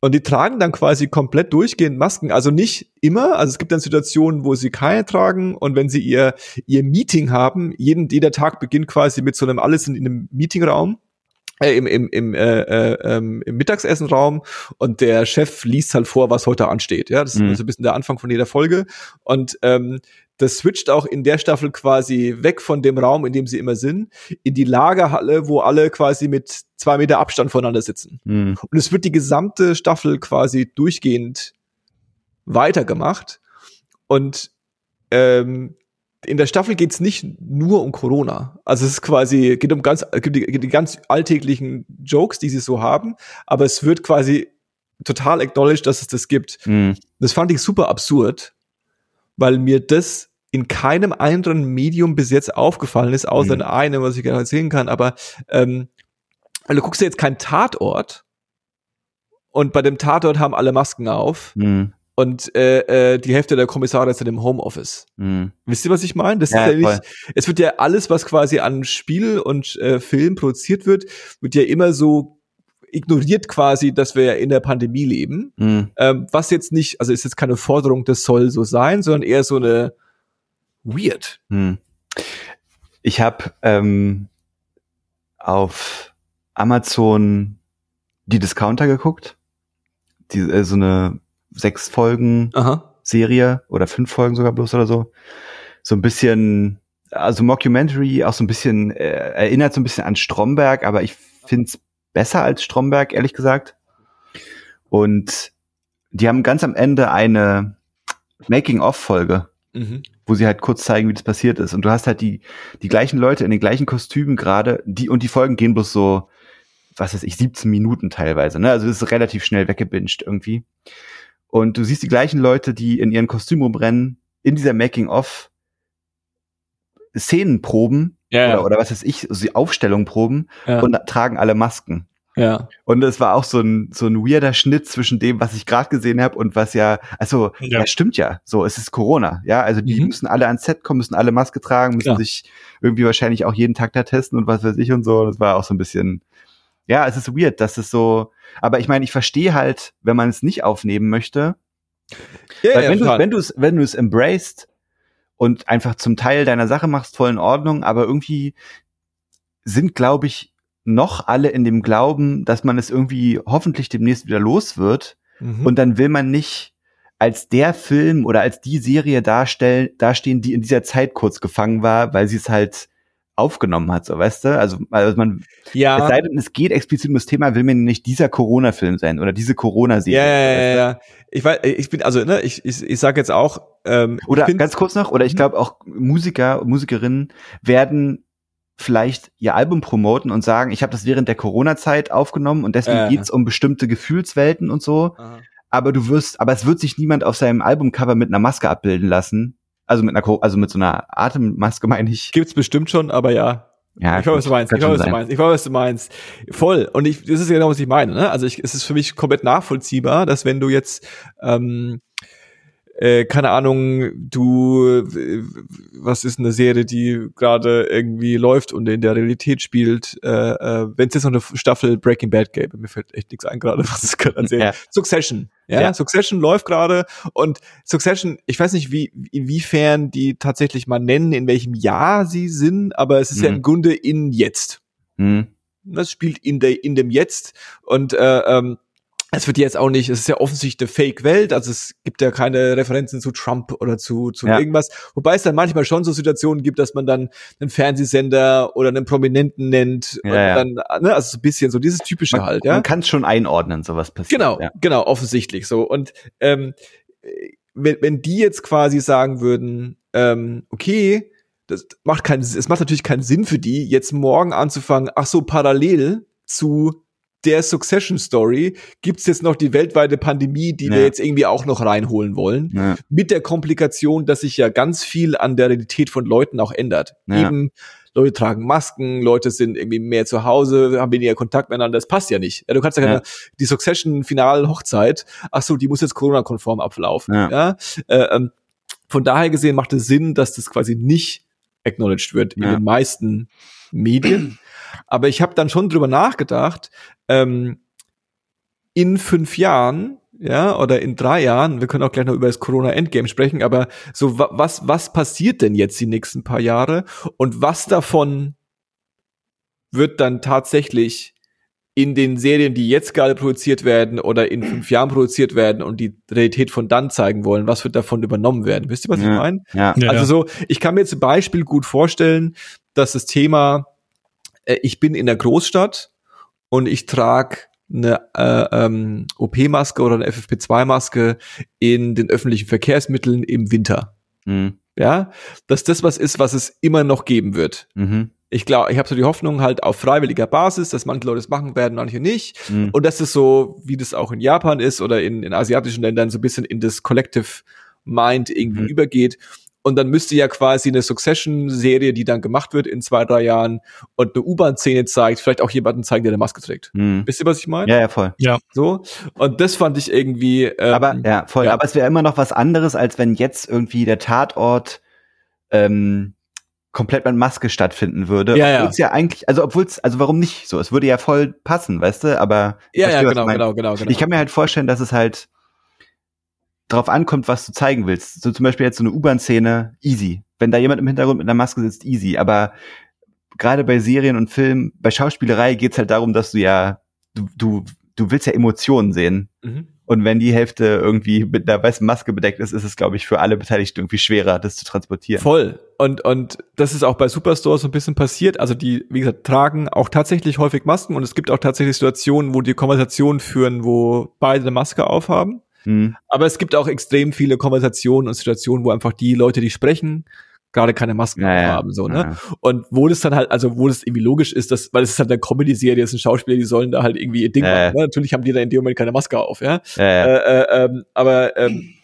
Und die tragen dann quasi komplett durchgehend Masken. Also nicht immer. Also es gibt dann Situationen, wo sie keine tragen. Und wenn sie ihr, ihr Meeting haben, jeden, jeder Tag beginnt quasi mit so einem, alles in, in einem Meetingraum. Äh, im, im, im, äh, äh, ähm, im Mittagsessenraum und der Chef liest halt vor, was heute ansteht. Ja, das ist mhm. so ein bisschen der Anfang von jeder Folge. Und ähm, das switcht auch in der Staffel quasi weg von dem Raum, in dem sie immer sind, in die Lagerhalle, wo alle quasi mit zwei Meter Abstand voneinander sitzen. Mhm. Und es wird die gesamte Staffel quasi durchgehend weitergemacht. Und ähm, in der Staffel geht's nicht nur um Corona. Also es ist quasi, geht um ganz, geht die, die ganz alltäglichen Jokes, die sie so haben, aber es wird quasi total acknowledged, dass es das gibt. Mhm. Das fand ich super absurd weil mir das in keinem anderen Medium bis jetzt aufgefallen ist, außer mhm. in einem, was ich gerne erzählen kann. Aber ähm, weil du guckst dir jetzt keinen Tatort und bei dem Tatort haben alle Masken auf. Mhm. Und äh, äh, die Hälfte der Kommissare ist in dem Homeoffice. Mhm. Wisst ihr, was ich meine? Das ja, ist ja nicht, es wird ja alles, was quasi an Spiel und äh, Film produziert wird, wird ja immer so ignoriert quasi, dass wir ja in der Pandemie leben. Mhm. Ähm, was jetzt nicht, also ist jetzt keine Forderung, das soll so sein, sondern eher so eine weird. Mhm. Ich habe ähm, auf Amazon die Discounter geguckt. Die, äh, so eine sechs Folgen Aha. Serie oder fünf Folgen sogar bloß oder so. So ein bisschen, also Mockumentary, auch so ein bisschen, äh, erinnert so ein bisschen an Stromberg, aber ich finde es besser als Stromberg, ehrlich gesagt. Und die haben ganz am Ende eine Making-of-Folge Mhm. wo sie halt kurz zeigen, wie das passiert ist. Und du hast halt die, die gleichen Leute in den gleichen Kostümen gerade, die, und die Folgen gehen bloß so, was weiß ich, 17 Minuten teilweise, ne? Also das ist relativ schnell weggebinged irgendwie. Und du siehst die gleichen Leute, die in ihren Kostümen rumrennen, in dieser Making-of Szenen proben, Ja, oder, oder was weiß ich, also die Aufstellung proben ja, und tragen alle Masken. ja. Und es war auch so ein, so ein weirder Schnitt zwischen dem, was ich gerade gesehen habe und was ja, also, Ja. ja. stimmt ja. So, es ist Corona. Ja, also die Mhm. müssen alle ans Set kommen, müssen alle Maske tragen, müssen Klar. sich irgendwie wahrscheinlich auch jeden Tag da testen und was weiß ich und so. Das war auch so ein bisschen, ja, es ist weird, dass es so, aber ich meine, ich verstehe halt, wenn man es nicht aufnehmen möchte, ja, weil ja, wenn du, wenn du es, wenn du es embraced und einfach zum Teil deiner Sache machst, voll in Ordnung, aber irgendwie sind, glaube ich, noch alle in dem Glauben, dass man es irgendwie hoffentlich demnächst wieder los wird. Mhm. Und dann will man nicht als der Film oder als die Serie darstellen, dastehen, die in dieser Zeit kurz gefangen war, weil sie es halt aufgenommen hat, so weißt du? Also, also man, es ja, sei denn, es geht explizit um das Thema, will man nicht dieser Corona-Film sein oder diese Corona-Serie. ja, ja, ja, ja. Ich weiß, ich bin, also, ne, ich, ich, ich sag jetzt auch, ähm, Oder ganz kurz noch, oder ich Mhm. glaube auch Musiker, Musikerinnen werden vielleicht ihr Album promoten und sagen, ich habe das während der Corona-Zeit aufgenommen und deswegen Äh. geht's um bestimmte Gefühlswelten und so. Aha. Aber du wirst, aber es wird sich niemand auf seinem Albumcover mit einer Maske abbilden lassen. Also mit einer, also mit so einer Atemmaske meine ich. Gibt's bestimmt schon, aber ja. Ja, ich weiß, was du meinst. Ich weiß, was du meinst. Ich weiß, was du meinst. Voll. Und ich, das ist genau, was ich meine. Ne? Also ich, es ist für mich komplett nachvollziehbar, dass wenn du jetzt, ähm, äh, keine Ahnung, du, äh, was ist eine Serie, die gerade irgendwie läuft und in der Realität spielt, äh, äh, wenn es jetzt noch eine Staffel Breaking Bad gäbe, mir fällt echt nichts ein gerade, was es gerade an Serien. Ja. Succession. Ja? Ja. Succession läuft gerade und Succession, ich weiß nicht, wie, inwiefern die tatsächlich mal nennen, in welchem Jahr sie sind, aber es ist ja Mhm. im Grunde in jetzt. Hm. Das spielt in der, in dem Jetzt und äh, ähm, es wird jetzt auch nicht, es ist ja offensichtlich eine Fake-Welt, also es gibt ja keine Referenzen zu Trump oder zu, zu Ja. irgendwas, wobei es dann manchmal schon so Situationen gibt, dass man dann einen Fernsehsender oder einen Prominenten nennt und Ja, ja. dann, ne, also so ein bisschen so dieses typische Man, halt, ja. man kann es schon einordnen, sowas passiert. Genau, Ja. genau, offensichtlich so. Und ähm, wenn, wenn die jetzt quasi sagen würden, ähm, okay, das macht keinen, es macht natürlich keinen Sinn für die, jetzt morgen anzufangen, ach so, parallel zu der Succession Story gibt's jetzt noch die weltweite Pandemie, die wir Ja. jetzt irgendwie auch noch reinholen wollen. Ja. Mit der Komplikation, dass sich ja ganz viel an der Realität von Leuten auch ändert. Ja. Eben, Leute tragen Masken, Leute sind irgendwie mehr zu Hause, haben weniger Kontakt miteinander, das passt ja nicht. Ja, du kannst ja, keine, die Succession-Final-Hochzeit, ach so, die muss jetzt Corona-konform ablaufen. Ja. Äh, ähm, von daher gesehen macht es Sinn, dass das quasi nicht acknowledged wird in den meisten Medien. Aber ich habe dann schon drüber nachgedacht, ähm, in fünf Jahren, ja, oder in drei Jahren, wir können auch gleich noch über das Corona-Endgame sprechen, aber so, wa was, was passiert denn jetzt die nächsten paar Jahre und was davon wird dann tatsächlich in den Serien, die jetzt gerade produziert werden oder in fünf Jahren produziert werden und die Realität von dann zeigen wollen, was wird davon übernommen werden? Wisst ihr, was ich Ja. meine? Ja. Also so, ich kann mir zum Beispiel gut vorstellen, dass das Thema, äh, ich bin in der Großstadt und ich trage eine äh, ähm, OP-Maske oder eine FFP2-Maske in den öffentlichen Verkehrsmitteln im Winter. Mhm. Ja, dass das was ist, was es immer noch geben wird. Mhm. Ich glaube, ich habe so die Hoffnung halt auf freiwilliger Basis, dass manche Leute es machen werden, manche nicht. Mhm. Und dass es so, wie das auch in Japan ist oder in, in asiatischen Ländern, so ein bisschen in das Collective Mind irgendwie Mhm. übergeht. Und dann müsste ja quasi eine Succession-Serie, die dann gemacht wird in zwei, drei Jahren und eine U-Bahn-Szene zeigt, vielleicht auch jemanden zeigen, der eine Maske trägt. Mhm. Wisst ihr, was ich meine? Ja, ja, voll. So. Und das fand ich irgendwie. Ähm, aber ja, voll. ja. Aber es wäre immer noch was anderes, als wenn jetzt irgendwie der Tatort ähm, komplett mit Maske stattfinden würde. Ja, ja. Obwohl's ja eigentlich, also obwohl's, also warum nicht so? Es würde ja voll passen, weißt du? Aber ja, ja, genau, genau, genau, genau. Ich kann mir halt vorstellen, dass es halt drauf ankommt, was du zeigen willst. So zum Beispiel jetzt so eine U-Bahn-Szene, easy. Wenn da jemand im Hintergrund mit einer Maske sitzt, easy. Aber gerade bei Serien und Filmen, bei Schauspielerei geht's halt darum, dass du ja, du, du, du willst ja Emotionen sehen. Mhm. Und wenn die Hälfte irgendwie mit einer weißen Maske bedeckt ist, ist es, glaube ich, für alle Beteiligten irgendwie schwerer, das zu transportieren. Voll. Und, und das ist auch bei Superstores so ein bisschen passiert. Also die, wie gesagt, tragen auch tatsächlich häufig Masken und es gibt auch tatsächlich Situationen, wo die Konversationen führen, wo beide eine Maske aufhaben. Mhm. Aber es gibt auch extrem viele Konversationen und Situationen, wo einfach die Leute, die sprechen, gerade keine Masken Ja, ja. haben, so, ne? Ja. Und wo das dann halt, also wo das irgendwie logisch ist, dass, weil es ist halt eine Comedy-Serie, es sind Schauspieler, die sollen da halt irgendwie ihr Ding Ja, ja. machen. Ne? Natürlich haben die da in dem Moment keine Maske auf, ja. Äh, äh, ähm, aber ähm,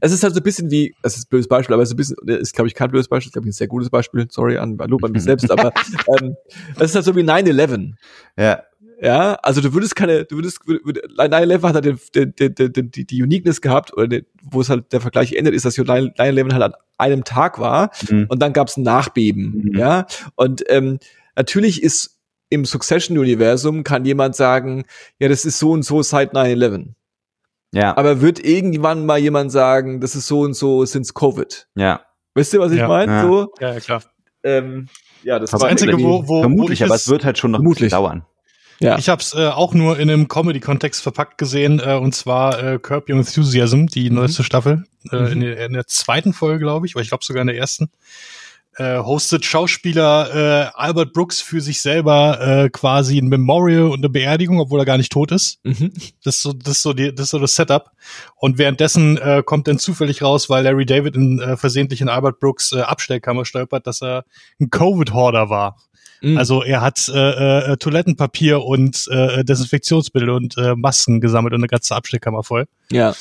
es ist halt so ein bisschen wie, es ist ein blödes Beispiel, aber es ist ein bisschen, ist glaube ich kein blödes Beispiel, ist glaube ich ein sehr gutes Beispiel, sorry an Lob an mich selbst, aber ähm, es ist halt so wie 9-11. ja. Ja, also du würdest keine, du würdest, würd- 9-11 hat halt den, den, den, den, die, die Uniqueness gehabt, oder den, wo es halt der Vergleich endet, ist, dass 9-11 halt an einem Tag war Mhm. und dann gab's ein Nachbeben, Mhm. ja. Und ähm, natürlich ist im Succession-Universum kann jemand sagen, ja, das ist so und so seit 9-11. Ja. Aber wird irgendwann mal jemand sagen, das ist so und so since Covid? ja. Wisst ihr, was ich Ja. meine? Ja. So, Ja, klar. ähm, ja, das, Das war Einzige, wo, wo, wo Vermutlich, ich aber es- wird halt schon noch dauern. Ja. Ich habe es äh, auch nur in einem Comedy-Kontext verpackt gesehen, äh, und zwar äh, Curb Your Enthusiasm, die Mhm. neueste Staffel, äh, Mhm. in, der, in der zweiten Folge, glaube ich, oder ich glaube sogar in der ersten, äh, hostet Schauspieler äh, Albert Brooks für sich selber äh, quasi ein Memorial und eine Beerdigung, obwohl er gar nicht tot ist. Mhm. Das ist so, das ist so, die, das ist so das Setup. Und währenddessen äh, kommt dann zufällig raus, weil Larry David in, äh, versehentlich in Albert Brooks äh, Abstellkammer stolpert, dass er ein Covid-Horder war. Mhm. Also er hat äh, äh, Toilettenpapier und äh, Desinfektionsmittel und äh, Masken gesammelt und eine ganze Abstellkammer voll. ja.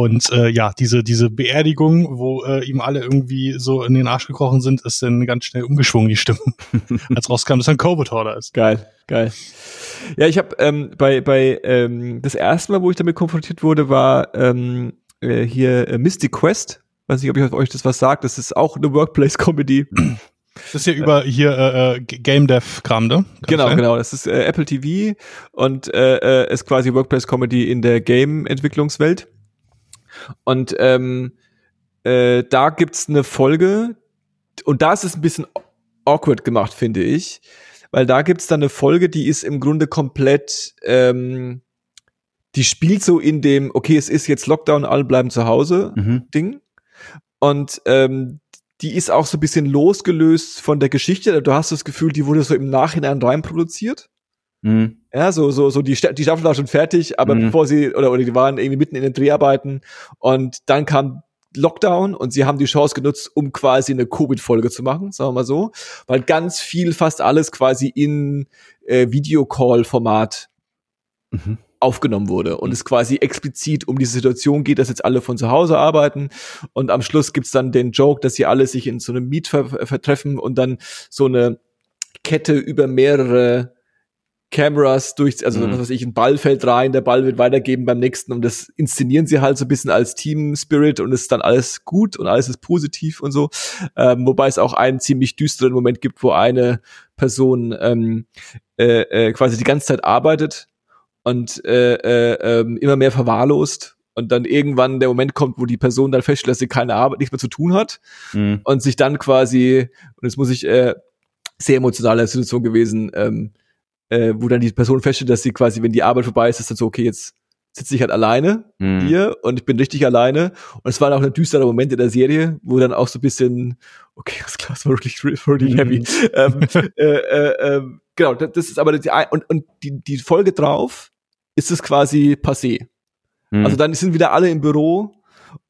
Und äh, ja, diese diese Beerdigung, wo äh, ihm alle irgendwie so in den Arsch gekrochen sind, ist dann ganz schnell umgeschwungen die Stimmung, als rauskam, dass er ein Covid-Horder ist. Geil, geil. Ja, ich habe ähm, bei bei ähm, das erste Mal, wo ich damit konfrontiert wurde, war ähm, äh, hier äh, Mystic Quest. Weiß nicht, ob ich euch das was sagt. Das ist auch eine Workplace Comedy. Das ist ja über hier äh, äh, Game Dev Kram, ne? Kann genau, sein? genau. Das ist äh, Apple TV und äh, äh, ist quasi Workplace Comedy in der Game Entwicklungswelt. Und ähm, äh, da gibt's eine Folge und da ist es ein bisschen awkward gemacht, finde ich, weil da gibt's dann eine Folge, die ist im Grunde komplett, ähm, die spielt so in dem, okay, es ist jetzt Lockdown, alle bleiben zu Hause, Mhm. Ding. Und ähm, die ist auch so ein bisschen losgelöst von der Geschichte. Du hast das Gefühl, die wurde so im Nachhinein reinproduziert. Mhm. Ja, so, so, so, die, die Staffel war schon fertig, aber Mhm. bevor sie, oder, oder die waren irgendwie mitten in den Dreharbeiten und dann kam Lockdown und sie haben die Chance genutzt, um quasi eine Covid-Folge zu machen, sagen wir mal so, weil ganz viel, fast alles quasi in äh, Videocall-Format Mhm. aufgenommen wurde und es quasi explizit um diese Situation geht, dass jetzt alle von zu Hause arbeiten und am Schluss gibt's dann den Joke, dass sie alle sich in so einem Meet ver vertreffen und dann so eine Kette über mehrere Cameras durch, also Mhm. was weiß ich, ein Ball fällt rein, der Ball wird weitergeben beim nächsten und das inszenieren sie halt so ein bisschen als Team Spirit und es ist dann alles gut und alles ist positiv und so. Ähm, wobei es auch einen ziemlich düsteren Moment gibt, wo eine Person ähm, äh, äh, quasi die ganze Zeit arbeitet und äh, äh, ähm, immer mehr verwahrlost und dann irgendwann der Moment kommt, wo die Person dann feststellt, dass sie keine Arbeit, nichts mehr zu tun hat Mhm. und sich dann quasi, und jetzt muss ich äh, sehr emotionale Situation gewesen, ähm, äh, wo dann die Person feststellt, dass sie quasi, wenn die Arbeit vorbei ist, ist dann so, okay, jetzt sitze ich halt alleine Mhm. hier und ich bin richtig alleine. Und es war auch ein düsterer Moment in der Serie, wo dann auch so ein bisschen, okay, das Glas war wirklich, wirklich heavy. ähm, äh, äh, ähm, genau, das das ist aber die, und, und die, die Folge drauf ist es quasi passé. Mhm. Also dann sind wieder alle im Büro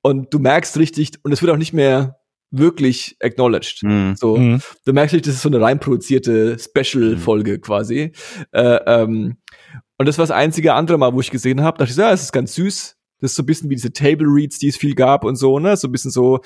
und du merkst richtig, und es wird auch nicht mehr wirklich acknowledged. Mhm. So, Mhm. du merkst nicht, das ist so eine reinproduzierte Special-Folge quasi. Äh, ähm, und das war das einzige andere Mal, wo ich gesehen habe, dachte ich, so, ja, es ist ganz süß. Das ist so ein bisschen wie diese Table Reads, die es viel gab und so, ne? So ein bisschen so,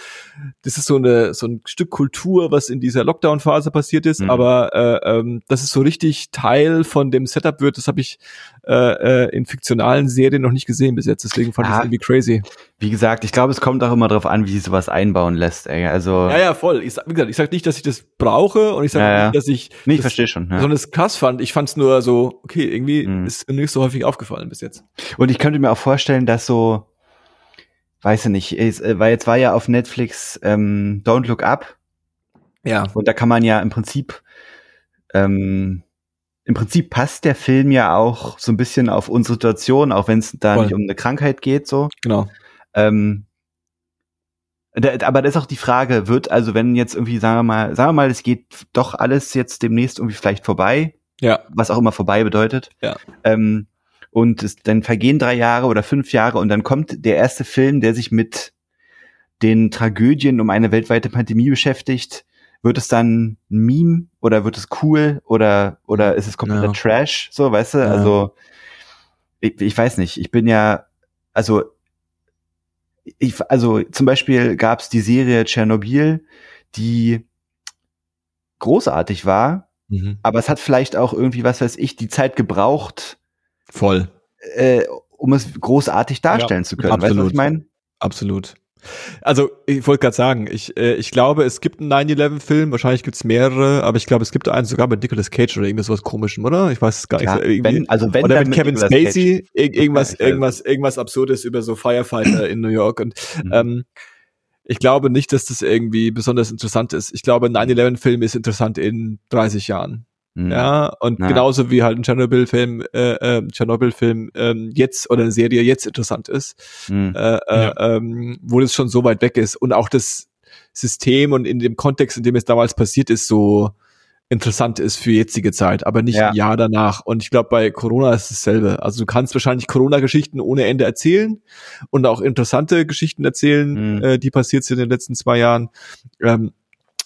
das ist so eine so ein Stück Kultur, was in dieser Lockdown-Phase passiert ist, Mhm. aber äh, ähm, dass es so richtig Teil von dem Setup wird, das habe ich äh, äh, in fiktionalen Serien noch nicht gesehen bis jetzt. Deswegen fand ich Ah. es irgendwie crazy. Wie gesagt, ich glaube, es kommt auch immer darauf an, wie sie sowas einbauen lässt. Ey. Also, Ja, ja, voll. Ich wie gesagt, ich sag nicht, dass ich das brauche und ich sag Ja, ja. nicht, dass ich nee, ich verstehe schon. Ja. besonders krass fand. Ich fand es nur so, okay, irgendwie Mhm. ist mir nicht so häufig aufgefallen bis jetzt. Und ich könnte mir auch vorstellen, dass so, weiß ich nicht, ist, äh, weil jetzt war ja auf Netflix ähm, Don't Look Up Ja. und da kann man ja im Prinzip, ähm, im Prinzip passt der Film ja auch so ein bisschen auf unsere Situation, auch wenn es da Voll. nicht um eine Krankheit geht, so. Genau. Ähm, da, aber da ist auch die Frage, wird also, wenn jetzt irgendwie, sagen wir mal, sagen wir mal, es geht doch alles jetzt demnächst irgendwie vielleicht vorbei, Ja. was auch immer vorbei bedeutet. Ja. Ähm, und es, dann vergehen drei Jahre oder fünf Jahre und dann kommt der erste Film, der sich mit den Tragödien um eine weltweite Pandemie beschäftigt. Wird es dann ein Meme oder wird es cool oder oder ist es kompletter Ja. Trash? So, weißt du? Ja. Also ich, ich weiß nicht. Ich bin ja also ich, also zum Beispiel gab es die Serie Tschernobyl, die großartig war, Mhm. aber es hat vielleicht auch irgendwie, was weiß ich, die Zeit gebraucht, Voll. äh, um es großartig darstellen zu können. Weißt du, was absolut. ich meine? Absolut. Also, ich wollte gerade sagen, ich, äh, ich glaube, es gibt einen 9-11-Film, wahrscheinlich gibt's mehrere, aber ich glaube, es gibt einen sogar mit Nicolas Cage oder irgendwas was komischem, oder? Ich weiß es gar Klar, nicht. Irgendwie. wenn, also wenn oder mit Kevin Nicolas Spacey, ir irgendwas, Ja, irgendwas, irgendwas Absurdes über so Firefighter in New York. Und Mhm. ähm, ich glaube nicht, dass das irgendwie besonders interessant ist. Ich glaube, ein 9-11-Film ist interessant in 30 Jahren. Mhm. Ja, und Ja. genauso wie halt ein Tschernobyl-Film, äh, äh, Tschernobyl-Film ähm, jetzt oder eine Serie jetzt interessant ist, Mhm. äh, äh, ähm, wo das schon so weit weg ist und auch das System und in dem Kontext, in dem es damals passiert ist, so interessant ist für jetzige Zeit, aber nicht Ja. ein Jahr danach. Und ich glaube, bei Corona ist dasselbe. Also du kannst wahrscheinlich Corona-Geschichten ohne Ende erzählen und auch interessante Geschichten erzählen, Mhm. äh, die passiert sind in den letzten zwei Jahren. Ähm,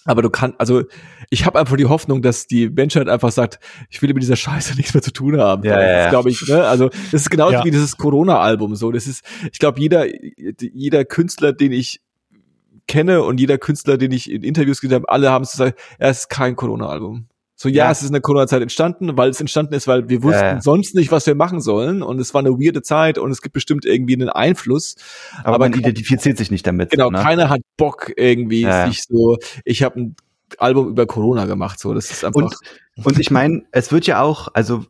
aber du kannst, also ich habe einfach die Hoffnung, dass die Menschheit einfach sagt, ich will mit dieser Scheiße nichts mehr zu tun haben. Ja, das ja, ja. glaube ich, ne? Also das ist genauso Ja. wie dieses Corona-Album. So, das ist, ich glaube, jeder, jeder Künstler, den ich kenne und jeder Künstler, den ich in Interviews gesehen habe, alle haben es gesagt, es ist kein Corona-Album. So, ja, Ja. es ist in der Corona-Zeit entstanden, weil es entstanden ist, weil wir wussten ja. sonst nicht, was wir machen sollen und es war eine weirde Zeit und es gibt bestimmt irgendwie einen Einfluss. aber, aber man identifiziert sich nicht damit. Genau, ne? keiner hat Bock irgendwie ja. sich so, ich habe ein Album über Corona gemacht, so, das ist einfach, Und, und ich meine, es wird ja auch, also äh,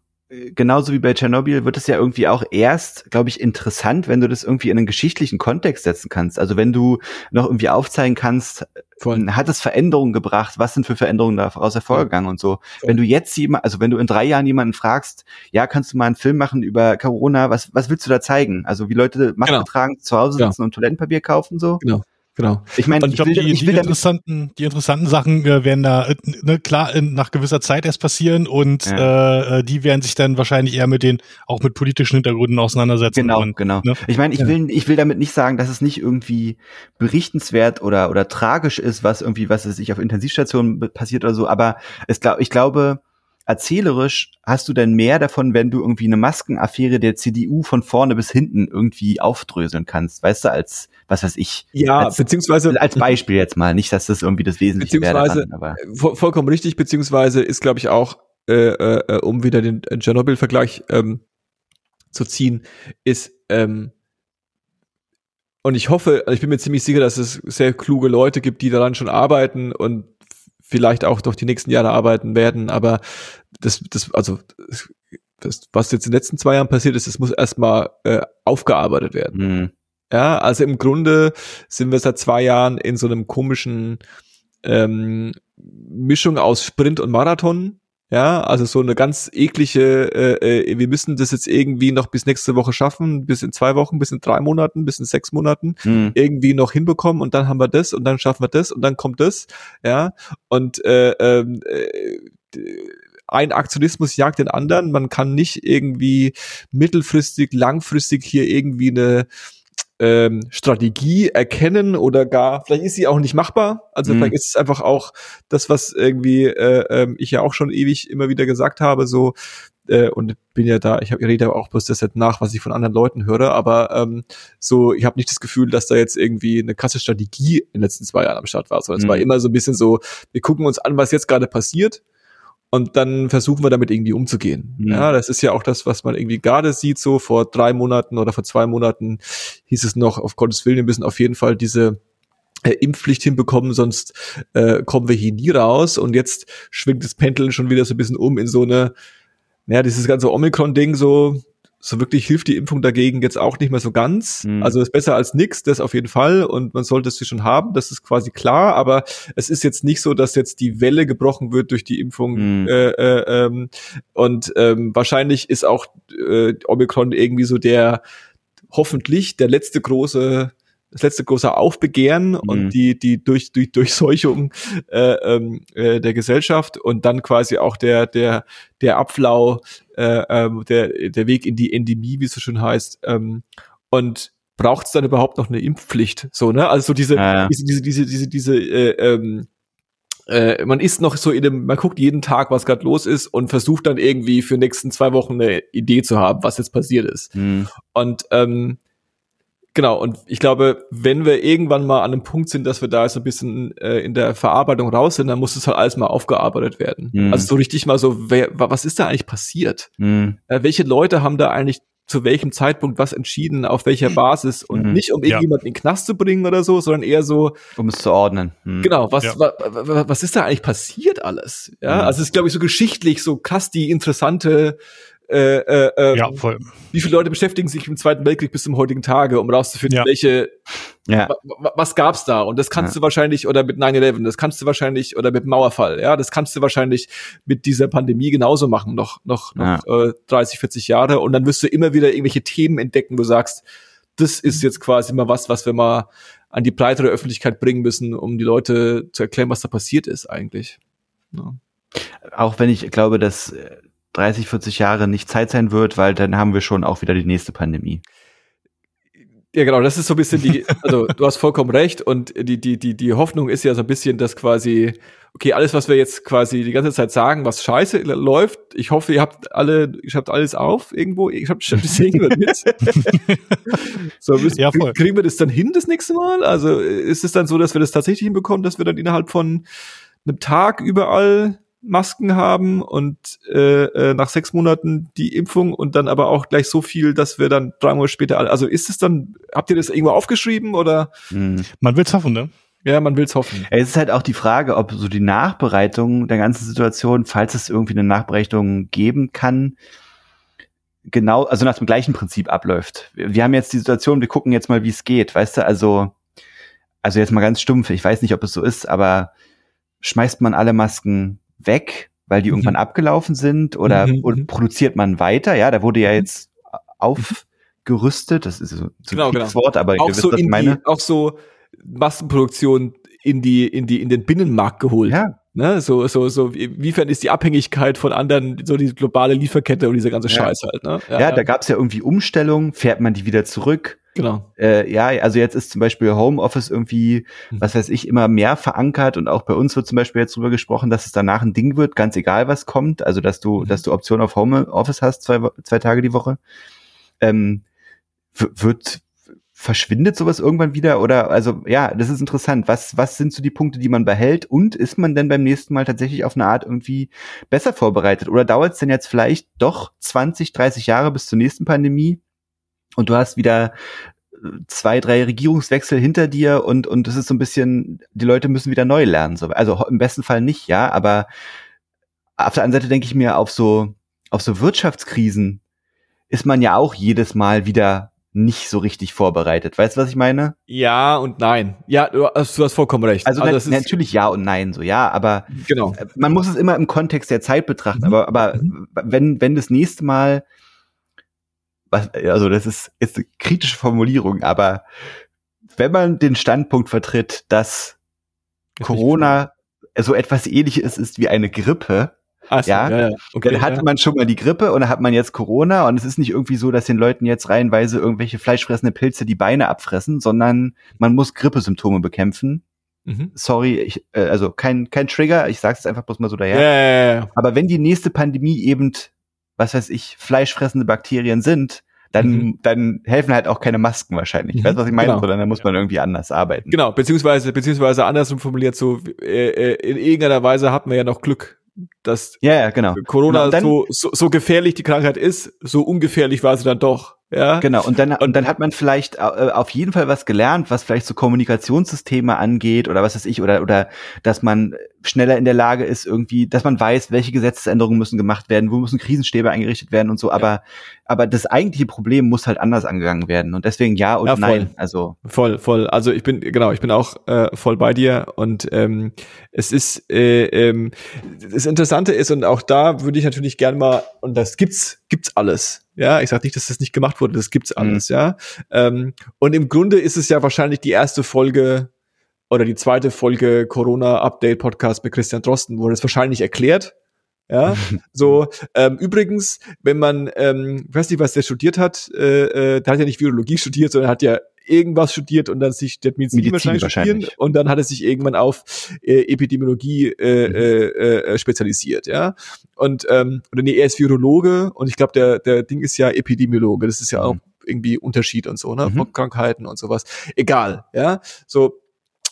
genauso wie bei Tschernobyl wird es ja irgendwie auch erst, glaube ich, interessant, wenn du das irgendwie in einen geschichtlichen Kontext setzen kannst. Also wenn du noch irgendwie aufzeigen kannst, voll. hat es Veränderungen gebracht, was sind für Veränderungen daraus hervorgegangen und so. Voll. Wenn du jetzt jemand, also wenn du in drei Jahren jemanden fragst, ja, kannst du mal einen Film machen über Corona, was, was willst du da zeigen? Also wie Leute Masken Genau. tragen, zu Hause Ja. sitzen und Toilettenpapier kaufen, so? genau. Ich meine, ich glaube, die, ich die will damit interessanten, die interessanten Sachen äh, werden da äh, ne, klar in, nach gewisser Zeit erst passieren und Ja. äh, äh, die werden sich dann wahrscheinlich eher mit den auch mit politischen Hintergründen auseinandersetzen. Genau, und, genau. ne? Ich meine, ich Ja. will, ich will damit nicht sagen, dass es nicht irgendwie berichtenswert oder oder tragisch ist, was irgendwie, was es sich auf Intensivstationen passiert oder so. Aber es glaub, ich glaube, erzählerisch hast du denn mehr davon, wenn du irgendwie eine Maskenaffäre der CDU von vorne bis hinten irgendwie aufdröseln kannst, weißt du, als was weiß ich, Ja, als, beziehungsweise als Beispiel jetzt mal, nicht, dass das irgendwie das Wesentliche wäre Beziehungsweise- daran, aber Voll, vollkommen richtig, beziehungsweise ist, glaube ich, auch, äh, äh, um wieder den äh, Tschernobyl-Vergleich ähm, zu ziehen, ist, ähm, und ich hoffe, also ich bin mir ziemlich sicher, dass es sehr kluge Leute gibt, die daran schon arbeiten und vielleicht auch noch die nächsten Jahre arbeiten werden, aber das, das, also das, was jetzt in den letzten zwei Jahren passiert ist, das muss erstmal äh, aufgearbeitet werden. hm, Ja, also im Grunde sind wir seit zwei Jahren in so einem komischen ähm, Mischung aus Sprint und Marathon. Ja, also so eine ganz eklige, äh, äh, wir müssen das jetzt irgendwie noch bis nächste Woche schaffen, bis in zwei Wochen, bis in drei Monaten, bis in sechs Monaten hm, irgendwie noch hinbekommen und dann haben wir das und dann schaffen wir das und dann kommt das, ja. Und äh, ähm, äh, ein Aktionismus jagt den anderen. Man kann nicht irgendwie mittelfristig, langfristig hier irgendwie eine ähm, Strategie erkennen oder gar, vielleicht ist sie auch nicht machbar. Also Mhm. vielleicht ist es einfach auch das, was irgendwie äh, ähm, ich ja auch schon ewig immer wieder gesagt habe, so äh, und bin ja da, ich, hab, ich rede ja auch bloß das jetzt nach, was ich von anderen Leuten höre, aber ähm, so, ich habe nicht das Gefühl, dass da jetzt irgendwie eine krasse Strategie in den letzten zwei Jahren am Start war, sondern es Mhm. war immer so ein bisschen so, wir gucken uns an, was jetzt gerade passiert und dann versuchen wir damit irgendwie umzugehen. Mhm. Ja, das ist ja auch das, was man irgendwie gerade sieht, so vor drei Monaten oder vor zwei Monaten hieß es noch, auf Gottes Willen, wir müssen auf jeden Fall diese äh, Impfpflicht hinbekommen, sonst äh, kommen wir hier nie raus. Und jetzt schwingt das Pendeln schon wieder so ein bisschen um in so eine, naja, dieses ganze Omikron-Ding so, so wirklich hilft die Impfung dagegen jetzt auch nicht mehr so ganz. Mhm. Also ist besser als nix, das auf jeden Fall. Und man sollte es schon haben, das ist quasi klar. Aber es ist jetzt nicht so, dass jetzt die Welle gebrochen wird durch die Impfung. Mhm. Äh, äh, ähm, und ähm, wahrscheinlich ist auch äh, Omikron irgendwie so der hoffentlich der letzte große das letzte große Aufbegehren mhm. und die, die durch, durch Durchseuchung äh, ähm, äh, der Gesellschaft und dann quasi auch der, der, der Abflau, äh, äh, der, der Weg in die Endemie, wie es so schön heißt. Ähm, und braucht es dann überhaupt noch eine Impfpflicht? So, ne? Also so diese, ja. diese, diese, diese, diese, diese äh, ähm, äh, man ist noch so in dem, man guckt jeden Tag, was gerade los ist und versucht dann irgendwie für nächsten zwei Wochen eine Idee zu haben, was jetzt passiert ist. Mhm. Und ähm, genau, und ich glaube, wenn wir irgendwann mal an einem Punkt sind, dass wir da so ein bisschen äh, in der Verarbeitung raus sind, dann muss es halt alles mal aufgearbeitet werden. Mhm. Also so richtig mal so, wer, was ist da eigentlich passiert? Mhm. Äh, welche Leute haben da eigentlich zu welchem Zeitpunkt was entschieden, auf welcher Basis und mhm. nicht um irgendjemanden ja. in den Knast zu bringen oder so, sondern eher so um es zu ordnen. Mhm. Genau, was, ja. wa, wa, was ist da eigentlich passiert alles? Ja, mhm. also es ist glaube ich so geschichtlich so krass die interessante äh, äh, ähm, ja, voll. Wie viele Leute beschäftigen sich im Zweiten Weltkrieg bis zum heutigen Tage, um rauszufinden, ja. welche, ja. was gab's da? Und das kannst ja. du wahrscheinlich, oder mit 9-11, das kannst du wahrscheinlich, oder mit Mauerfall, ja, das kannst du wahrscheinlich mit dieser Pandemie genauso machen, noch, noch, noch äh, 30, 40 Jahre. Und dann wirst du immer wieder irgendwelche Themen entdecken, wo du sagst, das ist jetzt quasi mal was, was wir mal an die breitere Öffentlichkeit bringen müssen, um die Leute zu erklären, was da passiert ist eigentlich. Ja. Auch wenn ich glaube, dass 30, 40 Jahre nicht Zeit sein wird, weil dann haben wir schon auch wieder die nächste Pandemie. Ja, genau, das ist so ein bisschen die, also du hast vollkommen recht und die, die, die, die Hoffnung ist ja so ein bisschen, dass quasi, okay, alles, was wir jetzt quasi die ganze Zeit sagen, was scheiße läuft, ich hoffe, ihr habt alle, ihr habt alles auf irgendwo, ich hab das sehen wir mit. so, müssen, ja, voll. kriegen wir das dann hin das nächste Mal? Also ist es dann so, dass wir das tatsächlich hinbekommen, dass wir dann innerhalb von einem Tag überall Masken haben und äh, äh, nach sechs Monaten die Impfung und dann aber auch gleich so viel, dass wir dann drei Monate später alle. Also ist es dann, habt ihr das irgendwo aufgeschrieben oder? Hm. Man will's hoffen, ne? Ja, man will's hoffen. Es ist halt auch die Frage, ob so die Nachbereitung der ganzen Situation, falls es irgendwie eine Nachbereitung geben kann, genau, also nach dem gleichen Prinzip abläuft. Wir haben jetzt die Situation, wir gucken jetzt mal, wie es geht, weißt du, also, also jetzt mal ganz stumpf, ich weiß nicht, ob es so ist, aber schmeißt man alle Masken weg, weil die mhm. irgendwann abgelaufen sind oder, mhm. oder, mhm. produziert man weiter? Ja, da wurde ja mhm. jetzt aufgerüstet, das ist so, ein genau, genau. Wort, aber auch ihr wisst, so was ich meine. Die, auch so Massenproduktion in die, in die, in den Binnenmarkt geholt. Ja. Ne, so, so, so, wiefern ist die Abhängigkeit von anderen, so die globale Lieferkette und dieser ganze ja. Scheiß halt, ne? Ja, ja da gab's ja irgendwie Umstellungen, fährt man die wieder zurück? Genau. Äh, ja, also jetzt ist zum Beispiel Homeoffice irgendwie, mhm. was weiß ich, immer mehr verankert und auch bei uns wird zum Beispiel jetzt drüber gesprochen, dass es danach ein Ding wird, ganz egal was kommt, also dass du, mhm. dass du Option auf Homeoffice hast, zwei, zwei Tage die Woche. Ähm, wird, verschwindet sowas irgendwann wieder oder also ja, das ist interessant. Was was sind so die Punkte, die man behält und ist man denn beim nächsten Mal tatsächlich auf eine Art irgendwie besser vorbereitet oder dauert es denn jetzt vielleicht doch 20, 30 Jahre bis zur nächsten Pandemie, und du hast wieder äh, zwei, drei Regierungswechsel hinter dir und und es ist so ein bisschen, die Leute müssen wieder neu lernen. So. Also im besten Fall nicht, ja, aber auf der anderen Seite denke ich mir, auf so, auf so Wirtschaftskrisen ist man ja auch jedes Mal wieder nicht so richtig vorbereitet. Weißt du, was ich meine? Ja und nein. Ja, du hast, du hast vollkommen recht. Also, also na, natürlich ja und nein, so ja, aber genau. Man muss es immer im Kontext der Zeit betrachten. Mhm. Aber, aber mhm. wenn, wenn das nächste Mal was, also das ist jetzt eine kritische Formulierung, aber wenn man den Standpunkt vertritt, dass Corona so etwas ähnliches ist wie eine Grippe, so, ja, ja, ja. Okay, dann hatte ja. man schon mal die Grippe und dann hat man jetzt Corona und es ist nicht irgendwie so, dass den Leuten jetzt reihenweise irgendwelche fleischfressende Pilze die Beine abfressen, sondern man muss Grippesymptome bekämpfen. Mhm. Sorry, ich, äh, also kein, kein Trigger, ich sag's jetzt einfach bloß mal so daher. Aber wenn die nächste Pandemie eben was weiß ich, fleischfressende Bakterien sind, dann, mhm. dann helfen halt auch keine Masken wahrscheinlich. Mhm. Weißt du, was ich meine? Genau. Sondern dann muss man irgendwie anders arbeiten. Genau, beziehungsweise, beziehungsweise andersrum formuliert, so äh, äh in irgendeiner Weise hat man ja noch Glück, dass ja, ja genau. Corona genau, dann, so, so, so gefährlich die Krankheit ist, so ungefährlich war sie dann doch. Ja. Genau, und dann, und dann hat man vielleicht äh, auf jeden Fall was gelernt, was vielleicht so Kommunikationssysteme angeht oder was weiß ich, oder, oder dass man schneller in der Lage ist, irgendwie, dass man weiß, welche Gesetzesänderungen müssen gemacht werden, wo müssen Krisenstäbe eingerichtet werden und so, aber, ja. aber das eigentliche Problem muss halt anders angegangen werden. Und deswegen ja und ja, nein. Also voll, voll. Also ich bin, genau, ich bin auch äh, voll bei dir und ähm, es ist äh, ähm, das Interessante ist, und auch da würde ich natürlich gern mal, und das gibt's, gibt's alles Ja, ich sage nicht, dass das nicht gemacht wurde, das gibt's alles, mhm. ja. Ähm, und im Grunde ist es ja wahrscheinlich die erste Folge oder die zweite Folge Corona Update Podcast mit Christian Drosten, wo er das wahrscheinlich erklärt. Ja, so ähm, übrigens, wenn man, ähm, ich weiß nicht, was der studiert hat, äh, äh, der hat ja nicht Virologie studiert, sondern hat ja irgendwas studiert und dann sich der Medizin, Medizin wahrscheinlich, wahrscheinlich studieren und dann hat er sich irgendwann auf äh, Epidemiologie äh, mhm. äh, äh, spezialisiert, ja. Und ähm, oder nee, er ist Virologe und ich glaube, der der Ding ist ja Epidemiologe. Das ist ja auch mhm. irgendwie Unterschied und so, ne, mhm. von Krankheiten und sowas. Egal, ja. So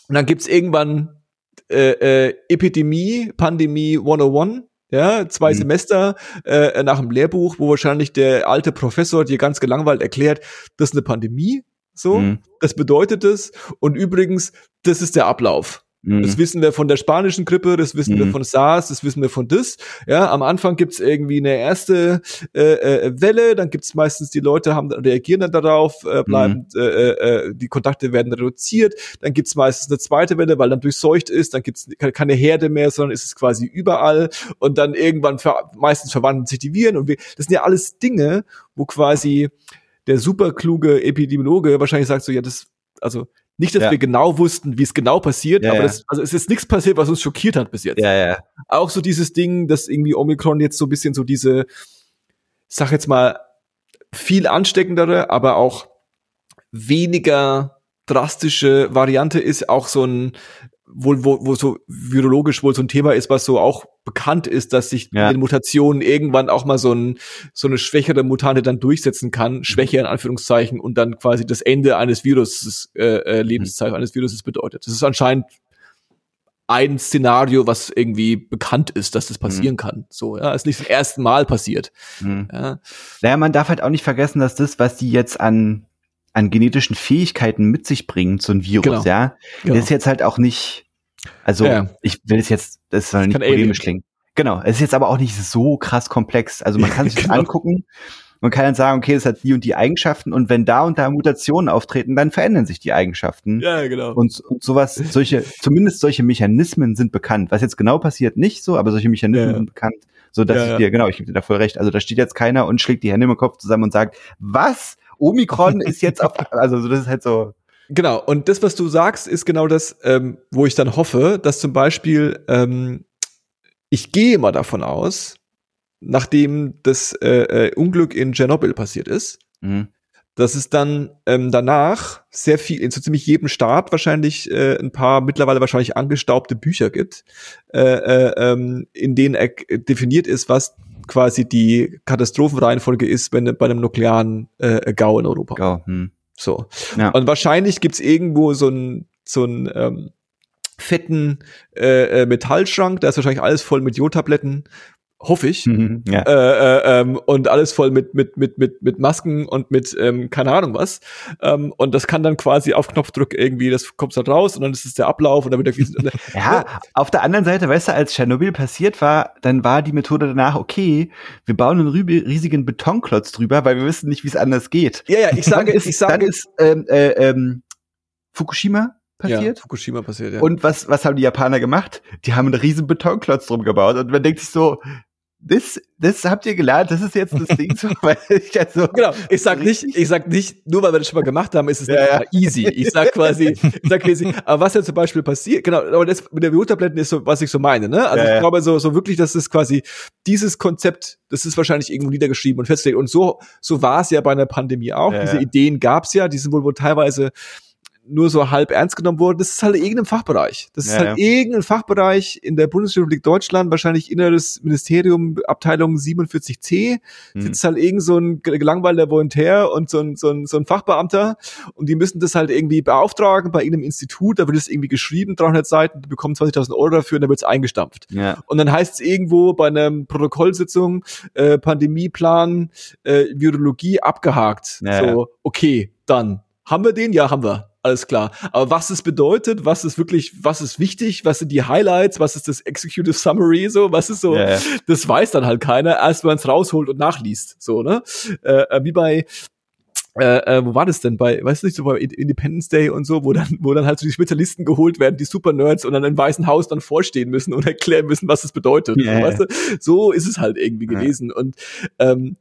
und dann gibt's irgendwann äh, äh, Epidemie, Pandemie 101 ja, zwei mhm. Semester äh, nach dem Lehrbuch, wo wahrscheinlich der alte Professor dir ganz gelangweilt erklärt, das ist eine Pandemie, so, mhm. das bedeutet es. Und übrigens, das ist der Ablauf. Mhm. Das wissen wir von der spanischen Grippe, das wissen mhm. wir von SARS, das wissen wir von DIS. Ja, am Anfang gibt's irgendwie eine erste äh, äh, Welle, dann gibt's meistens die Leute haben reagieren dann darauf, äh, bleiben mhm. äh, äh, die Kontakte werden reduziert. Dann gibt's meistens eine zweite Welle, weil dann durchseucht ist. Dann gibt's keine Herde mehr, sondern ist es quasi überall. Und dann irgendwann ver meistens verwandeln sich die Viren. Und wir, das sind ja alles Dinge, wo quasi der superkluge Epidemiologe wahrscheinlich sagt so, ja, das, also nicht, dass ja. wir genau wussten, wie es genau passiert, ja, aber das, also es ist nichts passiert, was uns schockiert hat bis jetzt. Ja, ja. Auch so dieses Ding, dass irgendwie Omikron jetzt so ein bisschen so diese, sag jetzt mal, viel ansteckendere, aber auch weniger drastische Variante ist, auch so ein wohl, wo, wo so virologisch wohl so ein Thema ist, was so auch bekannt ist, dass sich ja. in Mutationen irgendwann auch mal so, ein, so eine schwächere Mutante dann durchsetzen kann, Schwäche in Anführungszeichen, und dann quasi das Ende eines Viruses, äh, äh, Lebenszeit mhm. eines Viruses bedeutet. Das ist anscheinend ein Szenario, was irgendwie bekannt ist, dass das passieren mhm. kann. So, ja, ist nicht das erste Mal passiert. Mhm. Ja. Naja, man darf halt auch nicht vergessen, dass das, was die jetzt an an genetischen Fähigkeiten mit sich bringen, so ein Virus, genau. ja. Genau. Der ist jetzt halt auch nicht, also ja. ich will es jetzt, das soll nicht polemisch klingen. Genau, es ist jetzt aber auch nicht so krass komplex. Also man kann sich genau. das angucken, man kann dann sagen, okay, das hat die und die Eigenschaften und wenn da und da Mutationen auftreten, dann verändern sich die Eigenschaften. Ja, genau. Und, und sowas, solche, zumindest solche Mechanismen sind bekannt. Was jetzt genau passiert, nicht so, aber solche Mechanismen ja. sind bekannt, so dass ja, ich dir, genau, ich gebe dir da voll recht. Also da steht jetzt keiner und schlägt die Hände im Kopf zusammen und sagt, was? Omikron ist jetzt auf, also das ist halt so. Genau, und das, was du sagst, ist genau das, ähm, wo ich dann hoffe, dass zum Beispiel, ähm, ich gehe immer davon aus, nachdem das äh, äh, Unglück in Tschernobyl passiert ist, mhm. dass es dann ähm, danach sehr viel, in so ziemlich jedem Staat wahrscheinlich äh, ein paar mittlerweile wahrscheinlich angestaubte Bücher gibt, äh, äh, ähm, in denen er definiert ist, was quasi die Katastrophenreihenfolge ist wenn, bei einem nuklearen äh, GAU in Europa. GAU, hm. So. Ja. Und wahrscheinlich gibt's irgendwo so ein so ein ähm, fetten äh, äh, Metallschrank, da ist wahrscheinlich alles voll mit Jodtabletten, hoffe ich. Mhm, ja. äh, äh, ähm, und alles voll mit, mit, mit, mit, mit Masken und mit ähm, keine Ahnung was. Ähm, und das kann dann quasi auf Knopfdruck irgendwie, das kommt dann raus und dann ist es der Ablauf und dann wird der Ja, auf der anderen Seite, weißt du, als Tschernobyl passiert war, dann war die Methode danach, okay, wir bauen einen riesigen Betonklotz drüber, weil wir wissen nicht, wie es anders geht. Ja, ja, ich sage, ist, ich sage, dann ist ähm, äh, ähm, Fukushima passiert. Ja, Fukushima passiert, ja. Und was, was haben die Japaner gemacht? Die haben einen riesen Betonklotz drum gebaut und man denkt sich so, das, das habt ihr gelernt, das ist jetzt das Ding so, weil ich also Genau, ich sag nicht, ich sag nicht, nur weil wir das schon mal gemacht haben, ist es nicht ja, ja. easy. Ich sag quasi, ich sag quasi, aber was ja zum Beispiel passiert, genau, aber das mit der Bluttabletten ist so, was ich so meine, ne? Also ja, ich glaube so, so wirklich, dass es quasi dieses Konzept, das ist wahrscheinlich irgendwo niedergeschrieben und festgelegt. Und so, so war es ja bei einer Pandemie auch. Diese Ideen gab's ja, die sind wohl wohl teilweise nur so halb ernst genommen worden. Das ist halt irgendein Fachbereich. Das ist ja, halt ja. irgendein Fachbereich in der Bundesrepublik Deutschland, wahrscheinlich inneres Ministerium, Abteilung 47c, hm. sitzt halt irgend so ein gelangweilter Volontär und so ein, so, ein, so ein Fachbeamter und die müssen das halt irgendwie beauftragen bei irgendeinem Institut, da wird es irgendwie geschrieben, 300 Seiten, die bekommen 20.000 Euro dafür und dann wird es eingestampft. Ja. Und dann heißt es irgendwo bei einer Protokollsitzung, äh, Pandemieplan, äh, Virologie abgehakt. Ja, so, okay, dann. Haben wir den? Ja, haben wir alles klar. Aber was es bedeutet, was ist wirklich, was ist wichtig, was sind die Highlights, was ist das Executive Summary, so, was ist so, yeah. das weiß dann halt keiner, erst wenn man es rausholt und nachliest, so, ne? Äh, äh, wie bei, äh, äh, wo war das denn bei, weißt du nicht, so bei Independence Day und so, wo dann, wo dann halt so die Spezialisten geholt werden, die Super-Nerds und dann im Weißen Haus dann vorstehen müssen und erklären müssen, was es bedeutet. Yeah. So, weißt du? so ist es halt irgendwie gewesen. Und ähm,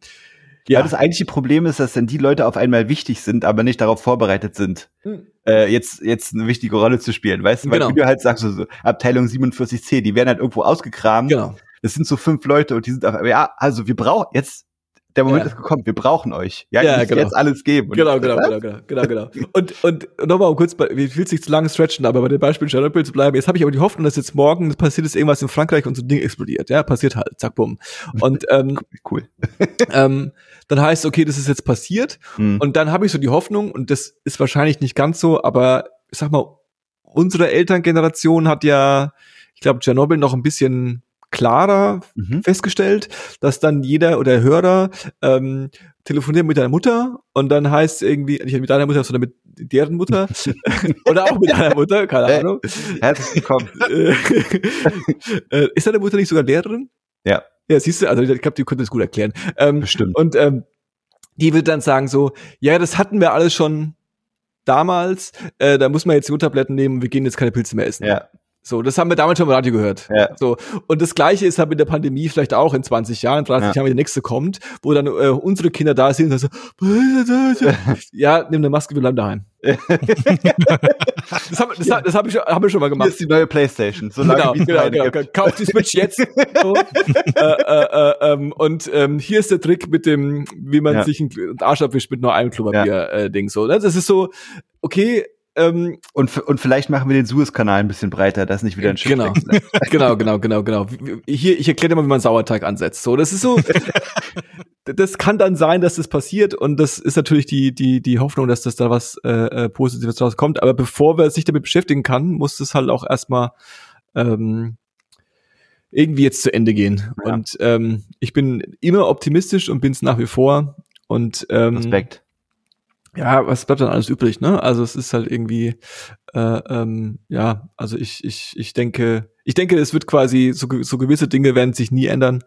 Ja. das eigentliche Problem ist, dass dann die Leute auf einmal wichtig sind, aber nicht darauf vorbereitet sind, Hm. äh, jetzt, jetzt eine wichtige Rolle zu spielen. Weißt du, weil Genau. wie du halt sagst, so, so Abteilung 47c, die werden halt irgendwo ausgekramt. Genau. Das sind so fünf Leute und die sind auf, ja, also wir brauchen jetzt, der Moment Ja. ist gekommen, wir brauchen euch. Ja, Ja, ihr genau. jetzt alles geben. Und Genau, genau, genau, genau, genau, genau. Und, und nochmal um kurz, bei, ich will es nicht zu lange stretchen, aber bei dem Beispiel Tschernobyl zu bleiben, jetzt habe ich aber die Hoffnung, dass jetzt morgen passiert ist irgendwas in Frankreich und so ein Ding explodiert. Ja, passiert halt, zack, bumm. Und ähm, Cool. ähm, dann heißt, okay, das ist jetzt passiert. Hm. Und dann habe ich so die Hoffnung, und das ist wahrscheinlich nicht ganz so, aber ich sag mal, unsere Elterngeneration hat ja, ich glaube, Tschernobyl noch ein bisschen klarer Mhm. festgestellt, dass dann jeder oder Hörer ähm, telefoniert mit deiner Mutter und dann heißt irgendwie, nicht mit deiner Mutter, sondern mit deren Mutter oder auch mit deiner Mutter, keine Äh, Ahnung. Herzlich willkommen. Äh, ist deine Mutter nicht sogar Lehrerin? Ja. Ja, siehst du, also ich glaube, die könnte das gut erklären. Ähm, Bestimmt. und ähm, die wird dann sagen so, ja, das hatten wir alles schon damals, äh, da muss man jetzt Jodtabletten nehmen, wir gehen jetzt keine Pilze mehr essen. Ja. So, das haben wir damals schon im Radio gehört. Ja. So. Und das Gleiche ist halt mit der Pandemie vielleicht auch in 20 Jahren, 30 Ja. Jahren, wenn der nächste kommt, wo dann äh, unsere Kinder da sind und so, ja, nimm eine Maske, wir bleiben daheim. das haben, das, das wir schon, haben wir schon mal gemacht. ist die neue Playstation. So lange Genau, wie genau, genau. gibt. Kauf die Switch jetzt. So. äh, äh, äh, ähm, und ähm, hier ist der Trick mit dem, wie man Ja. sich einen Arsch abwischt mit nur einem Klopapier-Ding. so, ne? Das ist so, okay, ähm, Und, und vielleicht machen wir den Suezkanal ein bisschen breiter, dass nicht wieder ein Schiff Genau. genau, genau, genau, genau. Hier, ich erkläre dir mal, wie man Sauerteig ansetzt. So, das ist so. das kann dann sein, dass das passiert und das ist natürlich die die die Hoffnung, dass das da was äh, äh, Positives draus kommt. Aber bevor wir sich damit beschäftigen kann, muss es halt auch erstmal ähm, irgendwie jetzt zu Ende gehen. Ja. Und ähm, ich bin immer optimistisch und bin es nach wie vor. Und ähm, Respekt. Ja, was bleibt dann alles übrig, ne? Also es ist halt irgendwie, äh, ähm, ja, also ich, ich, ich denke, ich denke, es wird quasi, so, so gewisse Dinge werden sich nie ändern.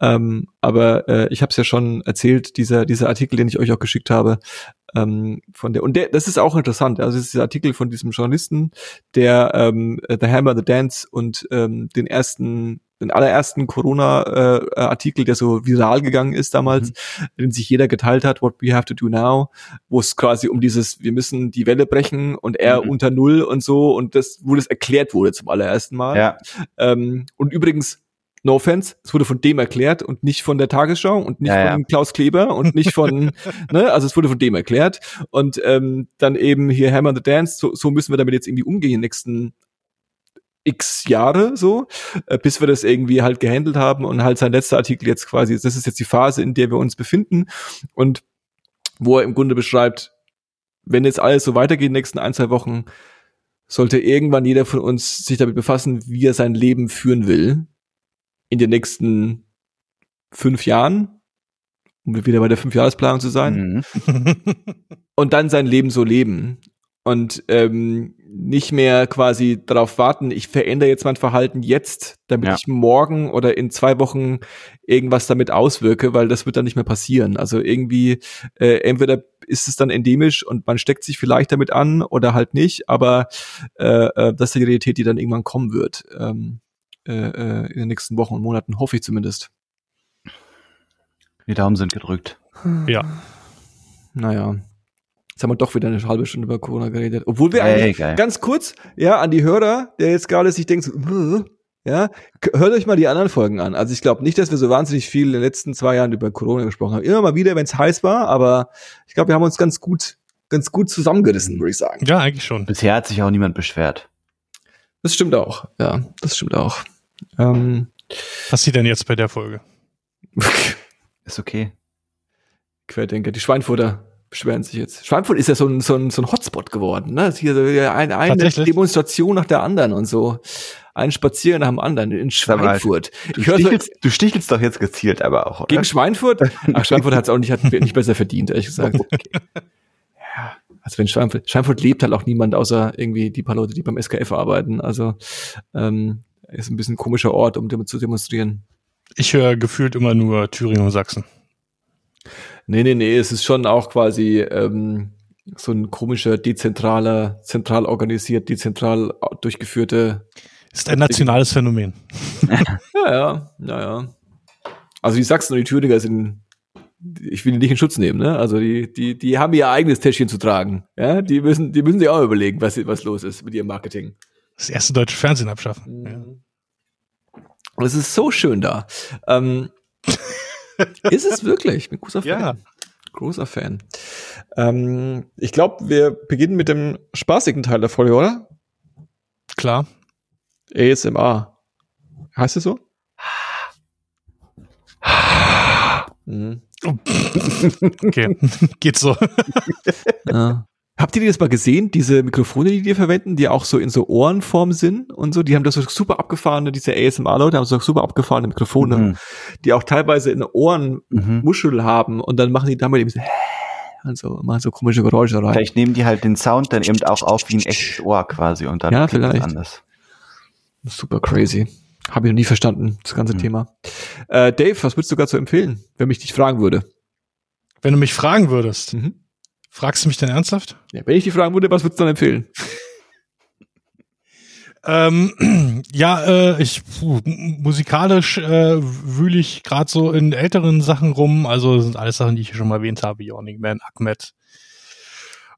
Ähm, aber äh, ich habe es ja schon erzählt, dieser, dieser Artikel, den ich euch auch geschickt habe, ähm, von der, und der, das ist auch interessant. Also es ist dieser Artikel von diesem Journalisten, der ähm, The Hammer, The Dance und ähm, den ersten, den allerersten Corona-Artikel, der so viral gegangen ist damals, den sich jeder geteilt hat, What We Have to Do Now, wo es quasi um dieses, wir müssen die Welle brechen und er Mhm. unter Null und so und das, wo das erklärt wurde zum allerersten Mal. Ja. Ähm, und übrigens, no offense, es wurde von dem erklärt und nicht von der Tagesschau und nicht Ja, von ja. Klaus Kleber und nicht von, ne, also es wurde von dem erklärt. Und ähm, dann eben hier Hammer the Dance, so, so müssen wir damit jetzt irgendwie umgehen in den nächsten x Jahre so, äh, bis wir das irgendwie halt gehandelt haben und halt sein letzter Artikel jetzt quasi, das ist jetzt die Phase, in der wir uns befinden und wo er im Grunde beschreibt, wenn jetzt alles so weitergeht in den nächsten ein, zwei Wochen, sollte irgendwann jeder von uns sich damit befassen, wie er sein Leben führen will in den nächsten fünf Jahren, um wieder bei der Fünfjahresplanung zu sein Mhm. und dann sein Leben so leben und ähm, nicht mehr quasi darauf warten, ich verändere jetzt mein Verhalten jetzt, damit Ja. ich morgen oder in zwei Wochen irgendwas damit auswirke, weil das wird dann nicht mehr passieren. Also irgendwie äh, entweder ist es dann endemisch und man steckt sich vielleicht damit an oder halt nicht, aber äh, äh, das ist die Realität, die dann irgendwann kommen wird. Ähm, äh, äh, in den nächsten Wochen und Monaten, hoffe ich zumindest. Die Daumen sind gedrückt. Ja. Naja. Jetzt haben wir doch wieder eine halbe Stunde über Corona geredet. Obwohl wir Ey, eigentlich geil. ganz kurz, ja, an die Hörer, der jetzt gerade sich denkt, so, ja, hört euch mal die anderen Folgen an. Also ich glaube nicht, dass wir so wahnsinnig viel in den letzten zwei Jahren über Corona gesprochen haben. Immer mal wieder, wenn es heiß war, aber ich glaube, wir haben uns ganz gut, ganz gut zusammengerissen, würde ich sagen. Ja, eigentlich schon. Bisher hat sich auch niemand beschwert. Das stimmt auch. Ja, das stimmt auch. Ähm, Was sieht denn jetzt bei der Folge? Ist okay. Querdenker, die Schweinfurter beschweren sich jetzt. Schweinfurt ist ja so ein, so ein, so ein Hotspot geworden. Ne? Das ist hier so eine Tatsächlich? Demonstration nach der anderen und so. Ein Spaziergang nach dem anderen in Schweinfurt. Du Ich höre so, stichelst, du stichelst doch jetzt gezielt aber auch, oder? gegen Schweinfurt? Ach, Schweinfurt hat es auch nicht, hat nicht besser verdient, ehrlich gesagt. Ja, also wenn Schweinfurt, Schweinfurt lebt halt auch niemand, außer irgendwie die paar Leute, die beim SKF arbeiten. Also ähm, ist ein bisschen ein komischer Ort, um dem zu demonstrieren. Ich höre gefühlt immer nur Thüringen und Sachsen. Nee, nee, nee, es ist schon auch quasi ähm, so ein komischer, dezentraler, zentral organisiert, dezentral durchgeführte. Ist ein nationales Phänomen. Ja, ja, ja, ja. Also die Sachsen und die Thüringer sind ich will die nicht in Schutz nehmen, ne? Also die, die, die haben ihr eigenes Täschchen zu tragen. Ja, die müssen, die müssen sich auch überlegen, was, was los ist mit ihrem Marketing. Das erste deutsche Fernsehen abschaffen. Ja. Und es ist so schön da. Ähm, ist es wirklich? Ich bin großer Fan. Ja. Großer Fan. Ähm, ich glaube, wir beginnen mit dem spaßigen Teil der Folge, oder? Klar. ASMR. Heißt es so? Mhm. Okay, geht so. Ja. Habt ihr das mal gesehen, diese Mikrofone, die die verwenden, die auch so in so Ohrenform sind und so? Die haben das so super abgefahrene, diese ASMR-Leute haben so super abgefahrene Mikrofone, Mhm. die auch teilweise in Ohren Mhm. Muschel haben und dann machen die damit eben so und so, machen so komische Geräusche rein. Vielleicht nehmen die halt den Sound dann eben auch auf wie ein echtes Ohr quasi und dann Ja, klingt es vielleicht. anders. Super crazy. Habe ich noch nie verstanden, das ganze Mhm. Thema. Äh, Dave, was würdest du dazu empfehlen, wenn mich dich fragen würde? Wenn du mich fragen würdest, Mhm. Fragst du mich denn ernsthaft? Ja, wenn ich dich fragen würde, was würdest du dann empfehlen? Ähm, ja, äh, ich puh, musikalisch äh, wühle ich gerade so in älteren Sachen rum. Also das sind alles Sachen, die ich schon mal erwähnt habe. Yawning Man, Ahmed,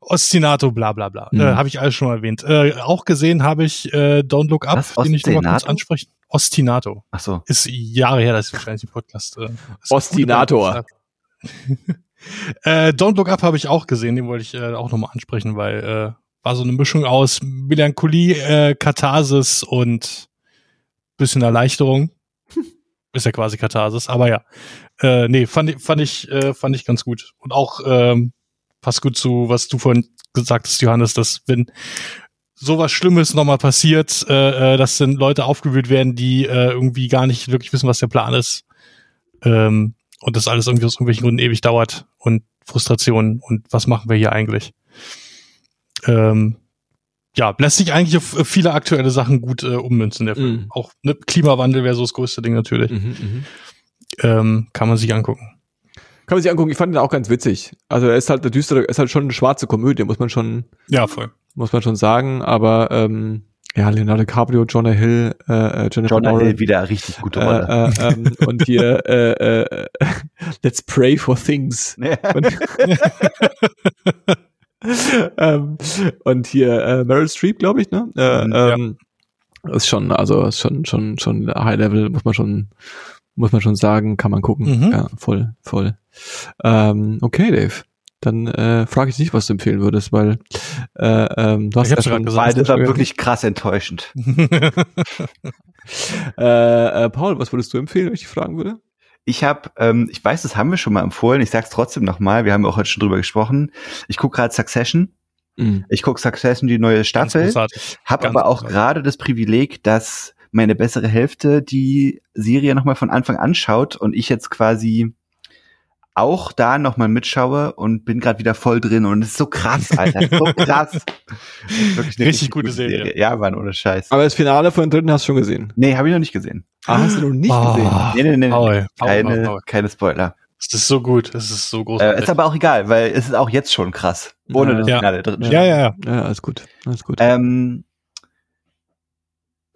Ostinato, bla bla bla. Mhm. Äh, habe ich alles schon mal erwähnt. Äh, auch gesehen habe ich äh, Don't Look Up, Was? den ich noch mal kurz ansprechen. Ostinato. Ach so. Ist Jahre her, dass ich wahrscheinlich den Podcast. Äh, Ostinator. äh, Don't Look Up habe ich auch gesehen, den wollte ich äh, auch nochmal ansprechen, weil äh, war so eine Mischung aus Melancholie, äh, Katharsis und bisschen Erleichterung. Ist ja quasi Katharsis, aber ja. Äh, nee, fand, ich- fand ich, äh, fand ich ganz gut. Und auch ähm, passt gut zu, was du vorhin gesagt hast, Johannes, dass wenn sowas Schlimmes nochmal passiert, äh, äh, dass dann Leute aufgewühlt werden, die äh, irgendwie gar nicht wirklich wissen, was der Plan ist. Ähm, und das alles irgendwie aus irgendwelchen Gründen ewig dauert und Frustration und was machen wir hier eigentlich? Ähm, ja, lässt sich eigentlich auf äh, viele aktuelle Sachen gut äh, ummünzen, der Film. Mhm. Auch ne, Klimawandel wäre so das größte Ding natürlich. Mhm, mhm. Ähm, kann man sich angucken. Kann man sich angucken, ich fand ihn auch ganz witzig. Also er ist halt eine düstere, er ist halt schon eine schwarze Komödie, muss man schon, Ja, voll. muss man schon sagen, aber ähm, ja, Leonardo DiCaprio, Jonah Hill, äh, äh, Jennifer John Lawrence, Hill wieder richtig gute Rolle. äh, äh, ähm, und hier äh, äh, Let's Pray for Things. Und, ähm, und hier äh, Meryl Streep, glaube ich, ne? Äh, Mhm, ja. ähm, Ist schon, also ist schon, schon, schon High Level, muss man schon, muss man schon sagen, kann man gucken. Mhm. Ja, voll, voll. Ähm, okay, Dave. Dann äh, frage ich dich, was du empfehlen würdest, weil äh, ähm, du hast Ich ja schon gesagt. Beides war wirklich krass enttäuschend. Äh, äh, Paul, was würdest du empfehlen, wenn ich dich fragen würde? Ich habe, ähm, ich weiß, das haben wir schon mal empfohlen. Ich sag's trotzdem nochmal. Wir haben auch heute schon drüber gesprochen. Ich gucke gerade Succession. Mhm. Ich gucke Succession, die neue Staffel. großartig. Hab Ganz aber auch gerade das Privileg, dass meine bessere Hälfte die Serie nochmal von Anfang anschaut und ich jetzt quasi auch da nochmal mitschaue und bin gerade wieder voll drin und es ist so krass, Alter, so krass. Wirklich eine Richtig gute Serie. Ja, Mann, ohne Scheiß. Aber das Finale von den dritten hast du schon gesehen. Nee, habe ich noch nicht gesehen. Ah, hast du noch nicht Oh. gesehen? Nee, nee, nee, Paul, Paul, keine, Paul, Paul. keine Spoiler. Es ist so gut. Es ist so Äh, großartig. ist aber auch egal, weil es ist auch jetzt schon krass, ohne Ja. das Ja. Finale drin. ja, ja, ja. Ja, alles gut. Alles gut. Ähm,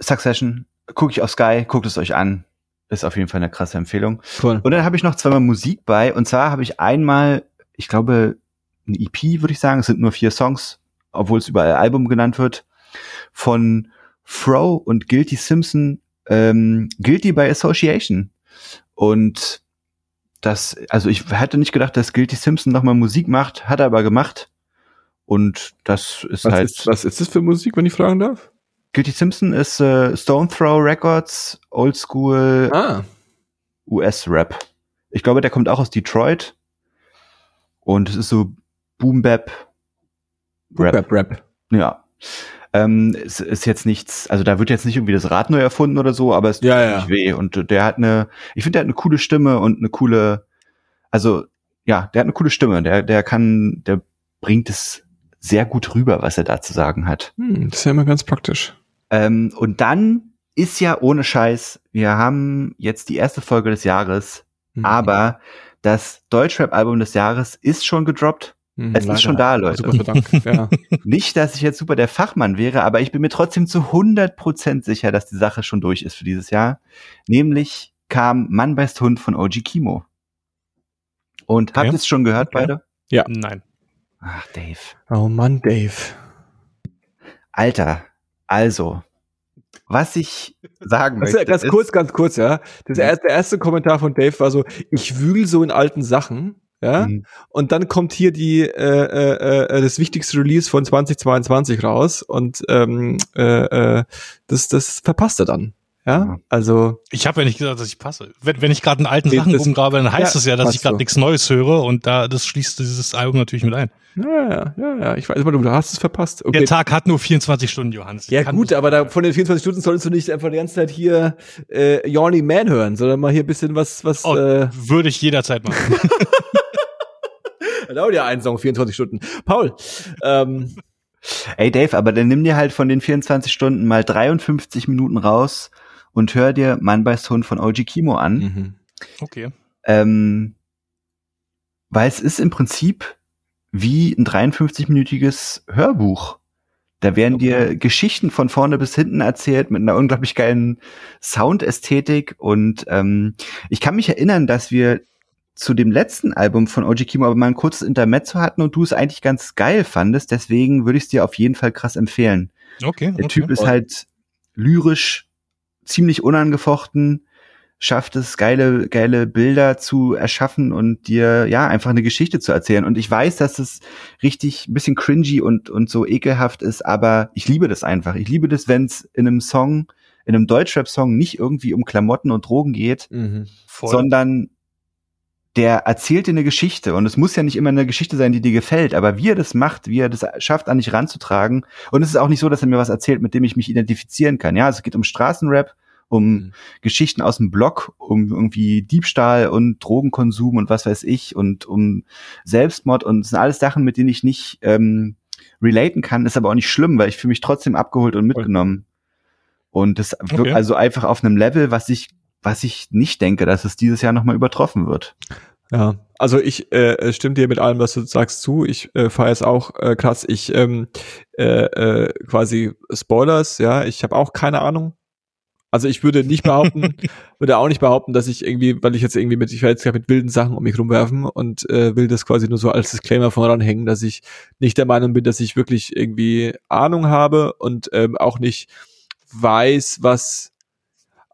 Succession, gucke ich auf Sky, guckt es euch an. Ist auf jeden Fall eine krasse Empfehlung. Cool. Und dann habe ich noch zweimal Musik bei. Und zwar habe ich einmal, ich glaube, ein EP, würde ich sagen. Es sind nur vier Songs, obwohl es überall Album genannt wird. Von Fro und Guilty Simpson, ähm, Guilty by Association. Und das, also ich hätte nicht gedacht, dass Guilty Simpson nochmal Musik macht, hat er aber gemacht. Und das ist Was, halt. ist, was ist das für Musik, wenn ich fragen darf? Guilty Simpson ist äh, Stone Throw Records, Oldschool Ah, US-Rap. Ich glaube, der kommt auch aus Detroit. Und es ist so Boom Bap Rap. Rap, Rap. Ja. Ähm, es ist jetzt nichts, also da wird jetzt nicht irgendwie das Rad neu erfunden oder so, aber es tut Ja, ja. nicht weh. Und der hat eine, ich finde, der hat eine coole Stimme und eine coole, also ja, der hat eine coole Stimme. Der, der kann, der bringt es sehr gut rüber, was er da zu sagen hat. Hm, das ist ja immer ganz praktisch. Ähm, und dann ist ja ohne Scheiß, wir haben jetzt die erste Folge des Jahres, Hm. aber das Deutschrap-Album des Jahres ist schon gedroppt. Hm, es ist schon da, Leute. Super Dank. Ja. Nicht, dass ich jetzt super der Fachmann wäre, aber ich bin mir trotzdem zu 100% sicher, dass die Sache schon durch ist für dieses Jahr. Nämlich kam Mann beißt Hund von OG Kimo. Und habt Okay. ihr es schon gehört, Okay. beide? Nein. Ach, Dave. Oh Mann, Dave. Alter, also, was ich sagen Also, möchte. ganz ist- kurz, ganz kurz, ja. Das Mhm. erste, der erste Kommentar von Dave war so, ich wühl so in alten Sachen, ja. Mhm. Und dann kommt hier die äh, äh, äh, das wichtigste Release von 2022 raus und ähm, äh, äh, das das verpasst er dann. Ja, Ja. also Ich habe ja nicht gesagt, dass ich passe. Wenn, wenn ich gerade in alten Sachen das- rumgrabe, dann heißt ja, es ja, dass ich gerade so. nichts Neues höre und da das schließt dieses Album natürlich mit ein. ja, ja, ja, ja, ich weiß aber, du hast es verpasst. Okay. Der Tag hat nur 24 Stunden, Johannes. Ich Ja gut, das- aber da, von den 24 Stunden solltest du nicht einfach die ganze Zeit hier äh, Yawny Man hören, sondern mal hier ein bisschen was, was Oh, äh, würde ich jederzeit machen. dauert ja ein Song 24 Stunden. Paul, ähm, Ey, Dave, aber dann nimm dir halt von den 24 Stunden mal 53 Minuten raus und hör dir Mann bei Hund von OG Kimo an. mhm. Okay. Ähm, weil es ist im Prinzip wie ein 53-minütiges Hörbuch. Da werden dir Geschichten von vorne bis hinten erzählt mit einer unglaublich geilen Soundästhetik und ähm, ich kann mich erinnern, dass wir zu dem letzten Album von OG Kimo aber mal ein kurzes Intermezzo hatten und du es eigentlich ganz geil fandest, deswegen würde ich es dir auf jeden Fall krass empfehlen. Okay. Der okay. Typ ist halt lyrisch ziemlich unangefochten, schafft es, geile, geile Bilder zu erschaffen und dir, ja, einfach eine Geschichte zu erzählen. Und ich weiß, dass es richtig ein bisschen cringy und, und so ekelhaft ist, aber ich liebe das einfach. Ich liebe das, wenn es in einem Song, in einem Deutschrap-Song nicht irgendwie um Klamotten und Drogen geht, Mhm. Sondern der erzählt dir eine Geschichte und es muss ja nicht immer eine Geschichte sein, die dir gefällt, aber wie er das macht, wie er das schafft, an dich ranzutragen und es ist auch nicht so, dass er mir was erzählt, mit dem ich mich identifizieren kann. Ja, es geht um Straßenrap, um Mhm. Geschichten aus dem Blog, um irgendwie Diebstahl und Drogenkonsum und was weiß ich und um Selbstmord und es sind alles Sachen, mit denen ich nicht ähm, relaten kann, ist aber auch nicht schlimm, weil ich fühle mich trotzdem abgeholt und mitgenommen. Und das wirkt Okay. also einfach auf einem Level, was ich was ich nicht denke, dass es dieses Jahr nochmal übertroffen wird. Ja, also ich äh, stimme dir mit allem, was du sagst, zu. Ich äh, feiere es auch äh, krass. Ich ähm, äh, äh, quasi Spoilers, ja, ich habe auch keine Ahnung. Also ich würde nicht behaupten, würde auch nicht behaupten, dass ich irgendwie, weil ich jetzt irgendwie mit, ich werde jetzt gerade mit wilden Sachen um mich rumwerfen und äh, will das quasi nur so als Disclaimer voranhängen, dass ich nicht der Meinung bin, dass ich wirklich irgendwie Ahnung habe und ähm, auch nicht weiß, was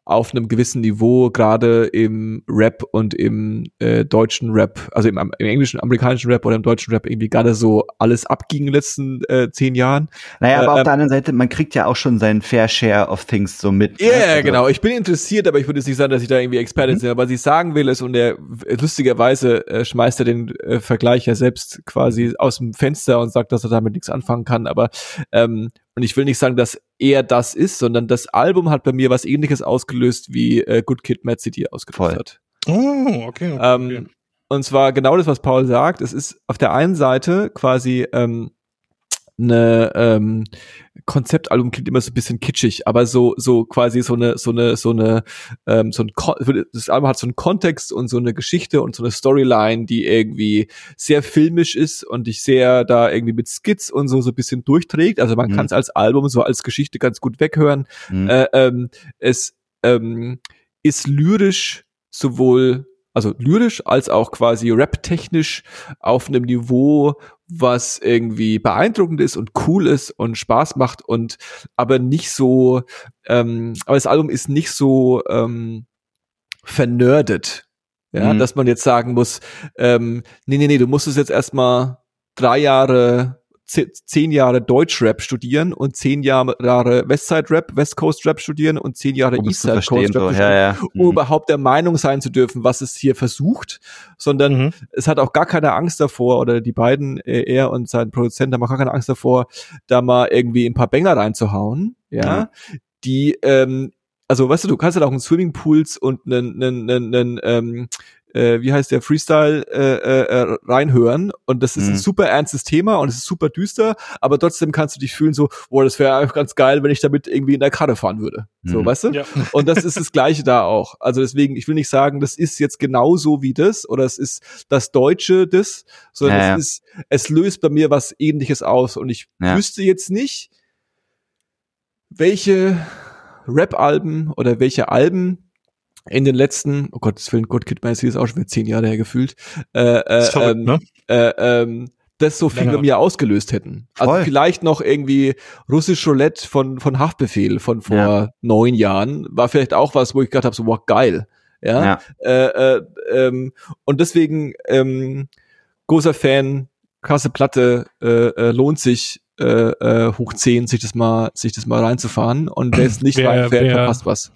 auf einem gewissen Niveau gerade im Rap und im äh, deutschen Rap, also im, im englischen, amerikanischen Rap oder im deutschen Rap irgendwie gerade so alles abging in den letzten äh, zehn Jahren. Naja, aber Äh, auf ähm, der anderen Seite, man kriegt ja auch schon seinen Fair Share of Things so mit. Ja, ne? yeah, Also, genau. Ich bin interessiert, aber ich würde jetzt nicht sagen, dass ich da irgendwie Experte bin. Was ich sagen will, ist, und der lustigerweise äh, schmeißt er den äh, Vergleich ja selbst quasi aus dem Fenster und sagt, dass er damit nichts anfangen kann. Aber ähm, und ich will nicht sagen, dass er das ist, sondern das Album hat bei mir was ähnliches ausgelöst, wie äh, Good Kid Mad City ausgelöst Voll. hat. Oh, okay. okay, Ähm, okay. Und zwar genau das, was Paul sagt. Es ist auf der einen Seite quasi ähm, eine ähm, Konzeptalbum klingt immer so ein bisschen kitschig, aber so so quasi so eine so eine so eine ähm, so ein Kon das Album hat so einen Kontext und so eine Geschichte und so eine Storyline, die irgendwie sehr filmisch ist und dich sehr da irgendwie mit Skits und so so ein bisschen durchträgt. Also man Mhm. kann es als Album so als Geschichte ganz gut weghören. Mhm. Äh, ähm, es ähm, ist lyrisch sowohl, also lyrisch als auch quasi rap-technisch auf einem Niveau, was irgendwie beeindruckend ist und cool ist und Spaß macht und aber nicht so, ähm, aber das Album ist nicht so ähm, vernördet. Ja, Mhm. dass man jetzt sagen muss, ähm, nee, nee, nee, du musst es jetzt erstmal drei Jahre zehn Jahre Deutschrap studieren und zehn Jahre Westside Rap, West Coast Rap studieren und zehn Jahre um Eastside Coast Rap so. studieren, Ja, ja. um Mhm. überhaupt der Meinung sein zu dürfen, was es hier versucht, sondern Mhm. es hat auch gar keine Angst davor, oder die beiden, äh, er und sein Produzent, haben auch gar keine Angst davor, da mal irgendwie ein paar Banger reinzuhauen, ja, die, ähm, also weißt du, du kannst halt auch einen Swimmingpools und einen, einen, einen, einen ähm, äh, wie heißt der Freestyle äh, äh, äh, reinhören und das ist ein Mhm. super ernstes Thema und es ist super düster, aber trotzdem kannst du dich fühlen so, boah, das wäre einfach ganz geil, wenn ich damit irgendwie in der Karre fahren würde. So, Mhm. weißt du? Ja. Und das ist das Gleiche da auch. Also deswegen, ich will nicht sagen, das ist jetzt genauso wie das oder es ist das Deutsche das, sondern Ja, ja. es ist, es löst bei mir was ähnliches aus. Und ich Ja. wüsste jetzt nicht, welche Rap-Alben oder welche Alben in den letzten, oh Gott, das Willen, Gott Kidman ist auch schon wieder zehn Jahre her gefühlt, äh, äh, verrückt, ähm, ne? äh, ähm, das so viel bei mir ausgelöst hätten. Also Voll. vielleicht noch irgendwie russisch Roulette von, von Haftbefehl von vor Ja. neun Jahren war vielleicht auch was, wo ich gedacht habe, so, wow, geil. Ja. Ja. Äh, äh, ähm, und deswegen ähm, großer Fan, krasse Platte, äh, äh, lohnt sich äh, äh, hoch 10, sich das mal, sich das mal reinzufahren. Und wer ist nicht Wer- reinfährt, wer- verpasst was.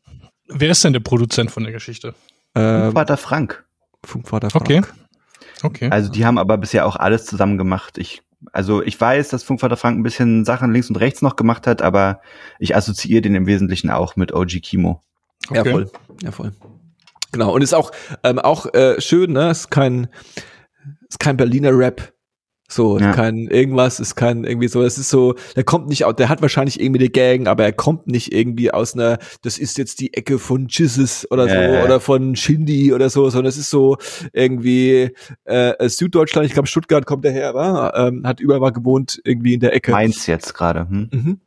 Wer ist denn der Produzent von der Geschichte? Ähm, Vater Frank. Funkvater Frank. Okay. Okay. Also die haben aber bisher auch alles zusammen gemacht. Ich, also ich weiß, dass Funkvater Frank ein bisschen Sachen links und rechts noch gemacht hat, aber ich assoziiere den im Wesentlichen auch mit OG Kimo. okay. Ja, voll. Ja, voll. Genau. Und ist auch, ähm, auch äh, schön, ne? Ist kein, ist kein Berliner Rap. So, Ja. kein irgendwas, ist kein irgendwie so, es ist so, der kommt nicht aus, der hat wahrscheinlich irgendwie eine Gang, aber er kommt nicht irgendwie aus einer, das ist jetzt die Ecke von Jesus oder so, ja. oder von Shindy oder so, sondern es ist so irgendwie äh, Süddeutschland, ich glaube Stuttgart kommt daher, war, ähm, hat überall mal gewohnt, irgendwie in der Ecke. Mainz jetzt gerade. Hm? Mhm.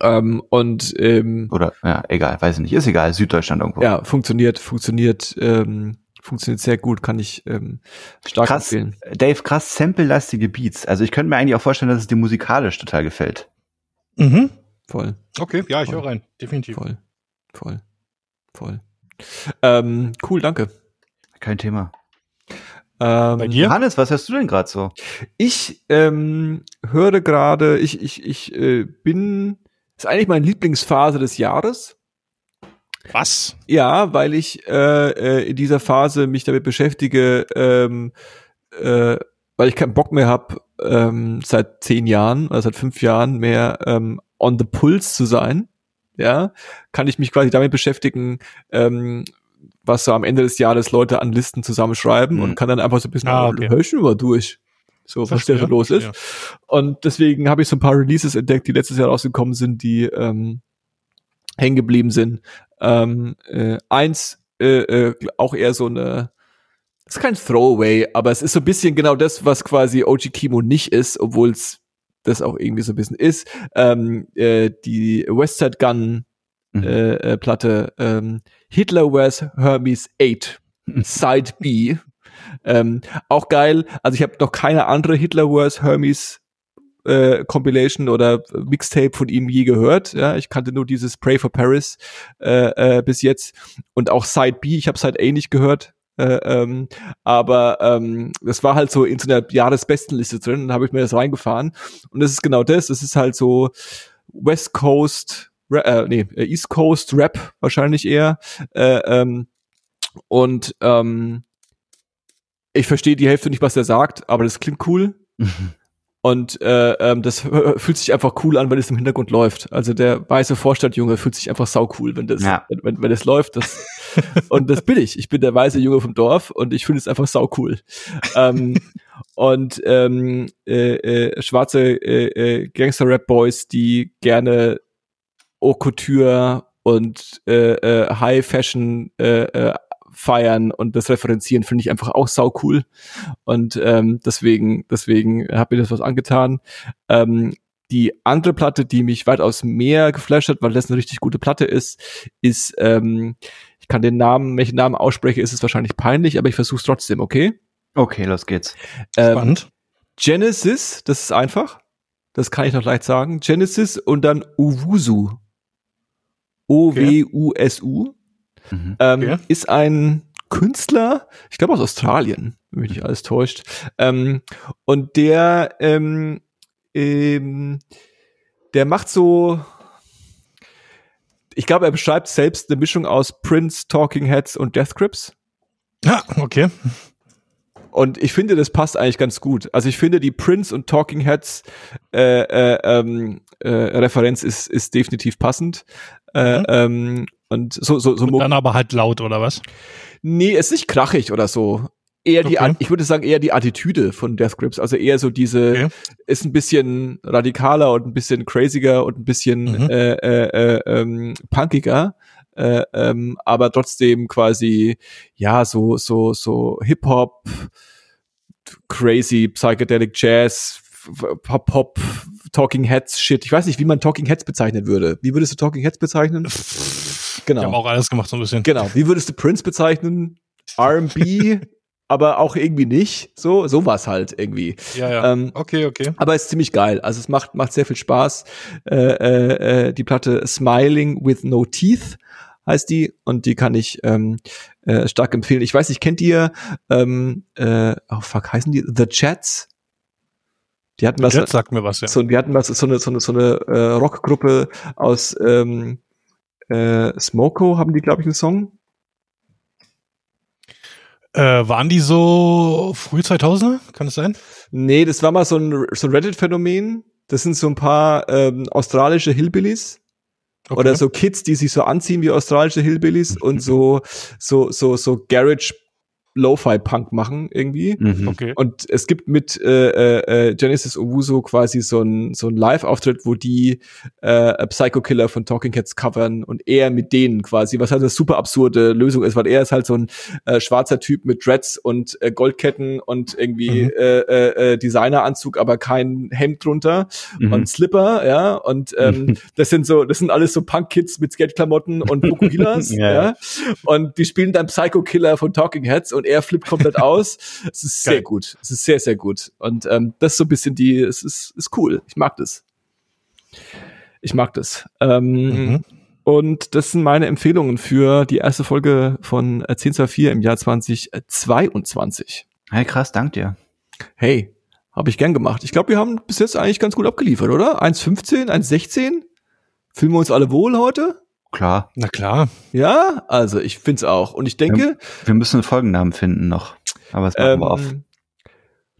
Ähm, und ähm, Oder, ja, egal, weiß ich nicht. Ist egal, Süddeutschland irgendwo. ja, funktioniert, funktioniert, ähm, funktioniert sehr gut, kann ich ähm, stark Krass, empfehlen. Dave, krass sample-lastige Beats. Also ich könnte mir eigentlich auch vorstellen, dass es dir musikalisch total gefällt. Mhm. Voll, Okay, ja, ich höre rein. Definitiv. voll, voll, voll. Ähm, cool, danke. Kein Thema. Ähm, Bei dir? Hannes, was hörst du denn gerade so? Ich ähm, höre gerade, ich, ich, ich äh, bin, ist eigentlich meine Lieblingsphase des Jahres. Was? Ja, weil ich äh, äh, in dieser Phase mich damit beschäftige, ähm, äh, weil ich keinen Bock mehr habe, ähm, seit zehn Jahren oder seit fünf Jahren mehr ähm, on the pulse zu sein. Ja, kann ich mich quasi damit beschäftigen, ähm, was so am Ende des Jahres Leute an Listen zusammenschreiben Mhm. und kann dann einfach so ein bisschen Ah, okay. hör ich schon mal durch. So, was da so los ist. verstehe. Und deswegen habe ich so ein paar Releases entdeckt, die letztes Jahr rausgekommen sind, die ähm, hängen geblieben sind. Ähm, äh, eins, äh, äh, auch eher so eine, ist kein Throwaway, aber es ist so ein bisschen genau das, was quasi OG Kimo nicht ist, obwohl es das auch irgendwie so ein bisschen ist. Ähm, äh, die Westside Gun Mhm. äh, äh, Platte ähm, Hitler Wears Hermes 8 Side B. Ähm, auch geil. Also ich habe noch keine andere Hitler Wears Hermes äh, Compilation oder Mixtape von ihm je gehört. Ja, ich kannte nur dieses Pray for Paris äh, äh, bis jetzt und auch Side B. Ich habe Side A nicht gehört. Äh, ähm, aber ähm, das war halt so in so einer Jahresbestenliste drin. Dann habe ich mir das reingefahren und das ist genau das. Das ist halt so West Coast, äh, nee, East Coast Rap wahrscheinlich eher. Äh, ähm, und ähm, ich verstehe die Hälfte nicht, was er sagt, aber das klingt cool. Und äh, ähm, das fühlt sich einfach cool an, wenn es im Hintergrund läuft. Also der weiße Vorstadtjunge fühlt sich einfach sau cool, wenn das, Ja. wenn, wenn, wenn das läuft. Das, und das bin ich. Ich bin der weiße Junge vom Dorf und ich finde es einfach sau cool. ähm, und ähm, äh, äh, schwarze äh, äh, Gangster-Rap-Boys, die gerne Haute Couture und äh, äh, High Fashion äh, äh, feiern und das referenzieren, finde ich einfach auch sau cool. Und ähm, deswegen, deswegen habe mir das was angetan. Ähm, die andere Platte, die mich weitaus mehr geflasht hat, weil das eine richtig gute Platte ist, ist, ähm, ich kann den Namen, welchen Namen ausspreche, ist es wahrscheinlich peinlich, aber ich versuche es trotzdem, okay? Okay, los geht's. Ähm, Spannend. Genesis, das ist einfach. Das kann ich noch leicht sagen. Genesis und dann Uwusu. O-W-U-S-U. Mhm. Ähm, Okay. Ist ein Künstler, ich glaube aus Australien, wenn mich nicht alles täuscht. Ähm, und der, ähm, ähm, der macht so, ich glaube, er beschreibt selbst eine Mischung aus Prince, Talking Heads und Death Grips. Ja, okay. Und ich finde, das passt eigentlich ganz gut. Also ich finde, die Prince und Talking Heads äh, äh, ähm, äh, Referenz ist, ist definitiv passend. Äh, Mhm. ähm, und so, so, so Und dann aber halt laut, oder was? Nee, es ist nicht krachig oder so. Eher die, Okay. At- ich würde sagen, eher die Attitüde von Death Grips. Also eher so diese, Okay. ist ein bisschen radikaler und ein bisschen craziger und ein bisschen Mhm. äh, äh, äh, ähm, punkiger. Äh, ähm, aber trotzdem quasi, ja, so, so, so Hip-Hop, crazy, psychedelic Jazz, Pop-Pop, Talking Heads Shit. Ich weiß nicht, wie man Talking Heads bezeichnen würde. Wie würdest du Talking Heads bezeichnen? Die haben Genau. auch alles gemacht so ein bisschen. Genau. Wie würdest du Prince bezeichnen? R&B, aber auch irgendwie nicht. So, sowas halt irgendwie. Ja, ja. Ähm, okay, okay. aber ist ziemlich geil. Also es macht, macht sehr viel Spaß. Äh, äh, äh, die Platte Smiling with No Teeth heißt die und die kann ich ähm, äh, stark empfehlen. Ich weiß nicht, kennt ihr, ähm, äh, oh fuck, heißen die The Chats? Die hatten was, Jetzt sagt mir was, ja. so, wir hatten was, so eine, so eine, so eine äh, Rockgruppe aus ähm, äh, Smoko, haben die, glaube ich, einen Song. Äh, waren die so früh 2000er? Kann es sein? Nee, das war mal so ein, so ein Reddit-Phänomen. Das sind so ein paar ähm, australische Hillbillies. Okay. Oder so Kids, die sich so anziehen wie australische Hillbillies und so, so, so, so Garage Lo-Fi-Punk machen irgendwie. Mhm. Okay. Und es gibt mit äh, äh, Genesis Owusu quasi so ein so ein Live-Auftritt, wo die äh, Psycho Killer von Talking Heads covern und er mit denen quasi, was halt eine super absurde Lösung ist, weil er ist halt so ein äh, schwarzer Typ mit Dreads und äh, Goldketten und irgendwie Mhm. äh, äh, äh, Designeranzug, aber kein Hemd drunter Mhm. und Slipper, ja. Und ähm, das sind so, das sind alles so Punk-Kids mit Skateklamotten und Fukuhilas, Ja, ja, ja. Und die spielen dann Psycho Killer von Talking Heads und er flippt komplett aus. Es ist sehr Geil. gut. Es ist sehr, sehr gut. Und ähm, das ist so ein bisschen die, es ist, ist cool. Ich mag das. Ich mag das. Ähm, Mhm. Und das sind meine Empfehlungen für die erste Folge von äh, 1024 im Jahr 2022. Hey, krass, dank dir. Hey, habe ich gern gemacht. Ich glaube, wir haben bis jetzt eigentlich ganz gut abgeliefert, oder? 1,15, 1,16? Fühlen wir uns alle wohl heute? Klar. Na klar. Ja, also ich find's auch. Und ich denke, Wir müssen einen Folgennamen finden noch. Aber das machen wir oft. ähm,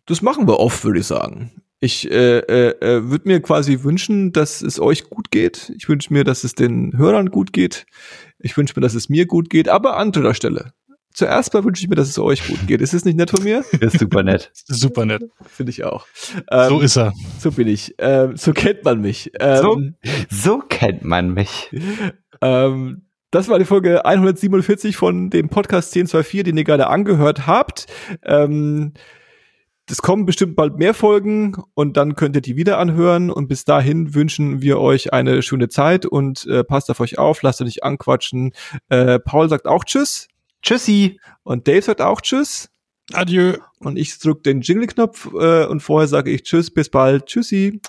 das machen wir oft, würde ich sagen. Ich äh, äh, äh, würde mir quasi wünschen, dass es euch gut geht. Ich wünsche mir, dass es den Hörern gut geht. Ich wünsche mir, dass es mir gut geht, aber an dritter Stelle. Zuerst mal wünsche ich mir, dass es euch gut geht. Ist es nicht nett von mir? Ist super nett. Super nett. Finde ich auch. Ähm, so ist er. so bin ich. Ähm, so kennt man mich. Ähm, So kennt man mich. Ähm, das war die Folge 147 von dem Podcast 1024, den ihr gerade angehört habt. Ähm, es kommen bestimmt bald mehr Folgen und dann könnt ihr die wieder anhören. Und bis dahin wünschen wir euch eine schöne Zeit und äh, passt auf euch auf, lasst euch nicht anquatschen. Äh, Paul sagt auch Tschüss Tschüssi. und Dave sagt auch Tschüss. Adieu. Und ich drück den Jingle-Knopf äh, und vorher sage ich Tschüss, bis bald. Tschüssi.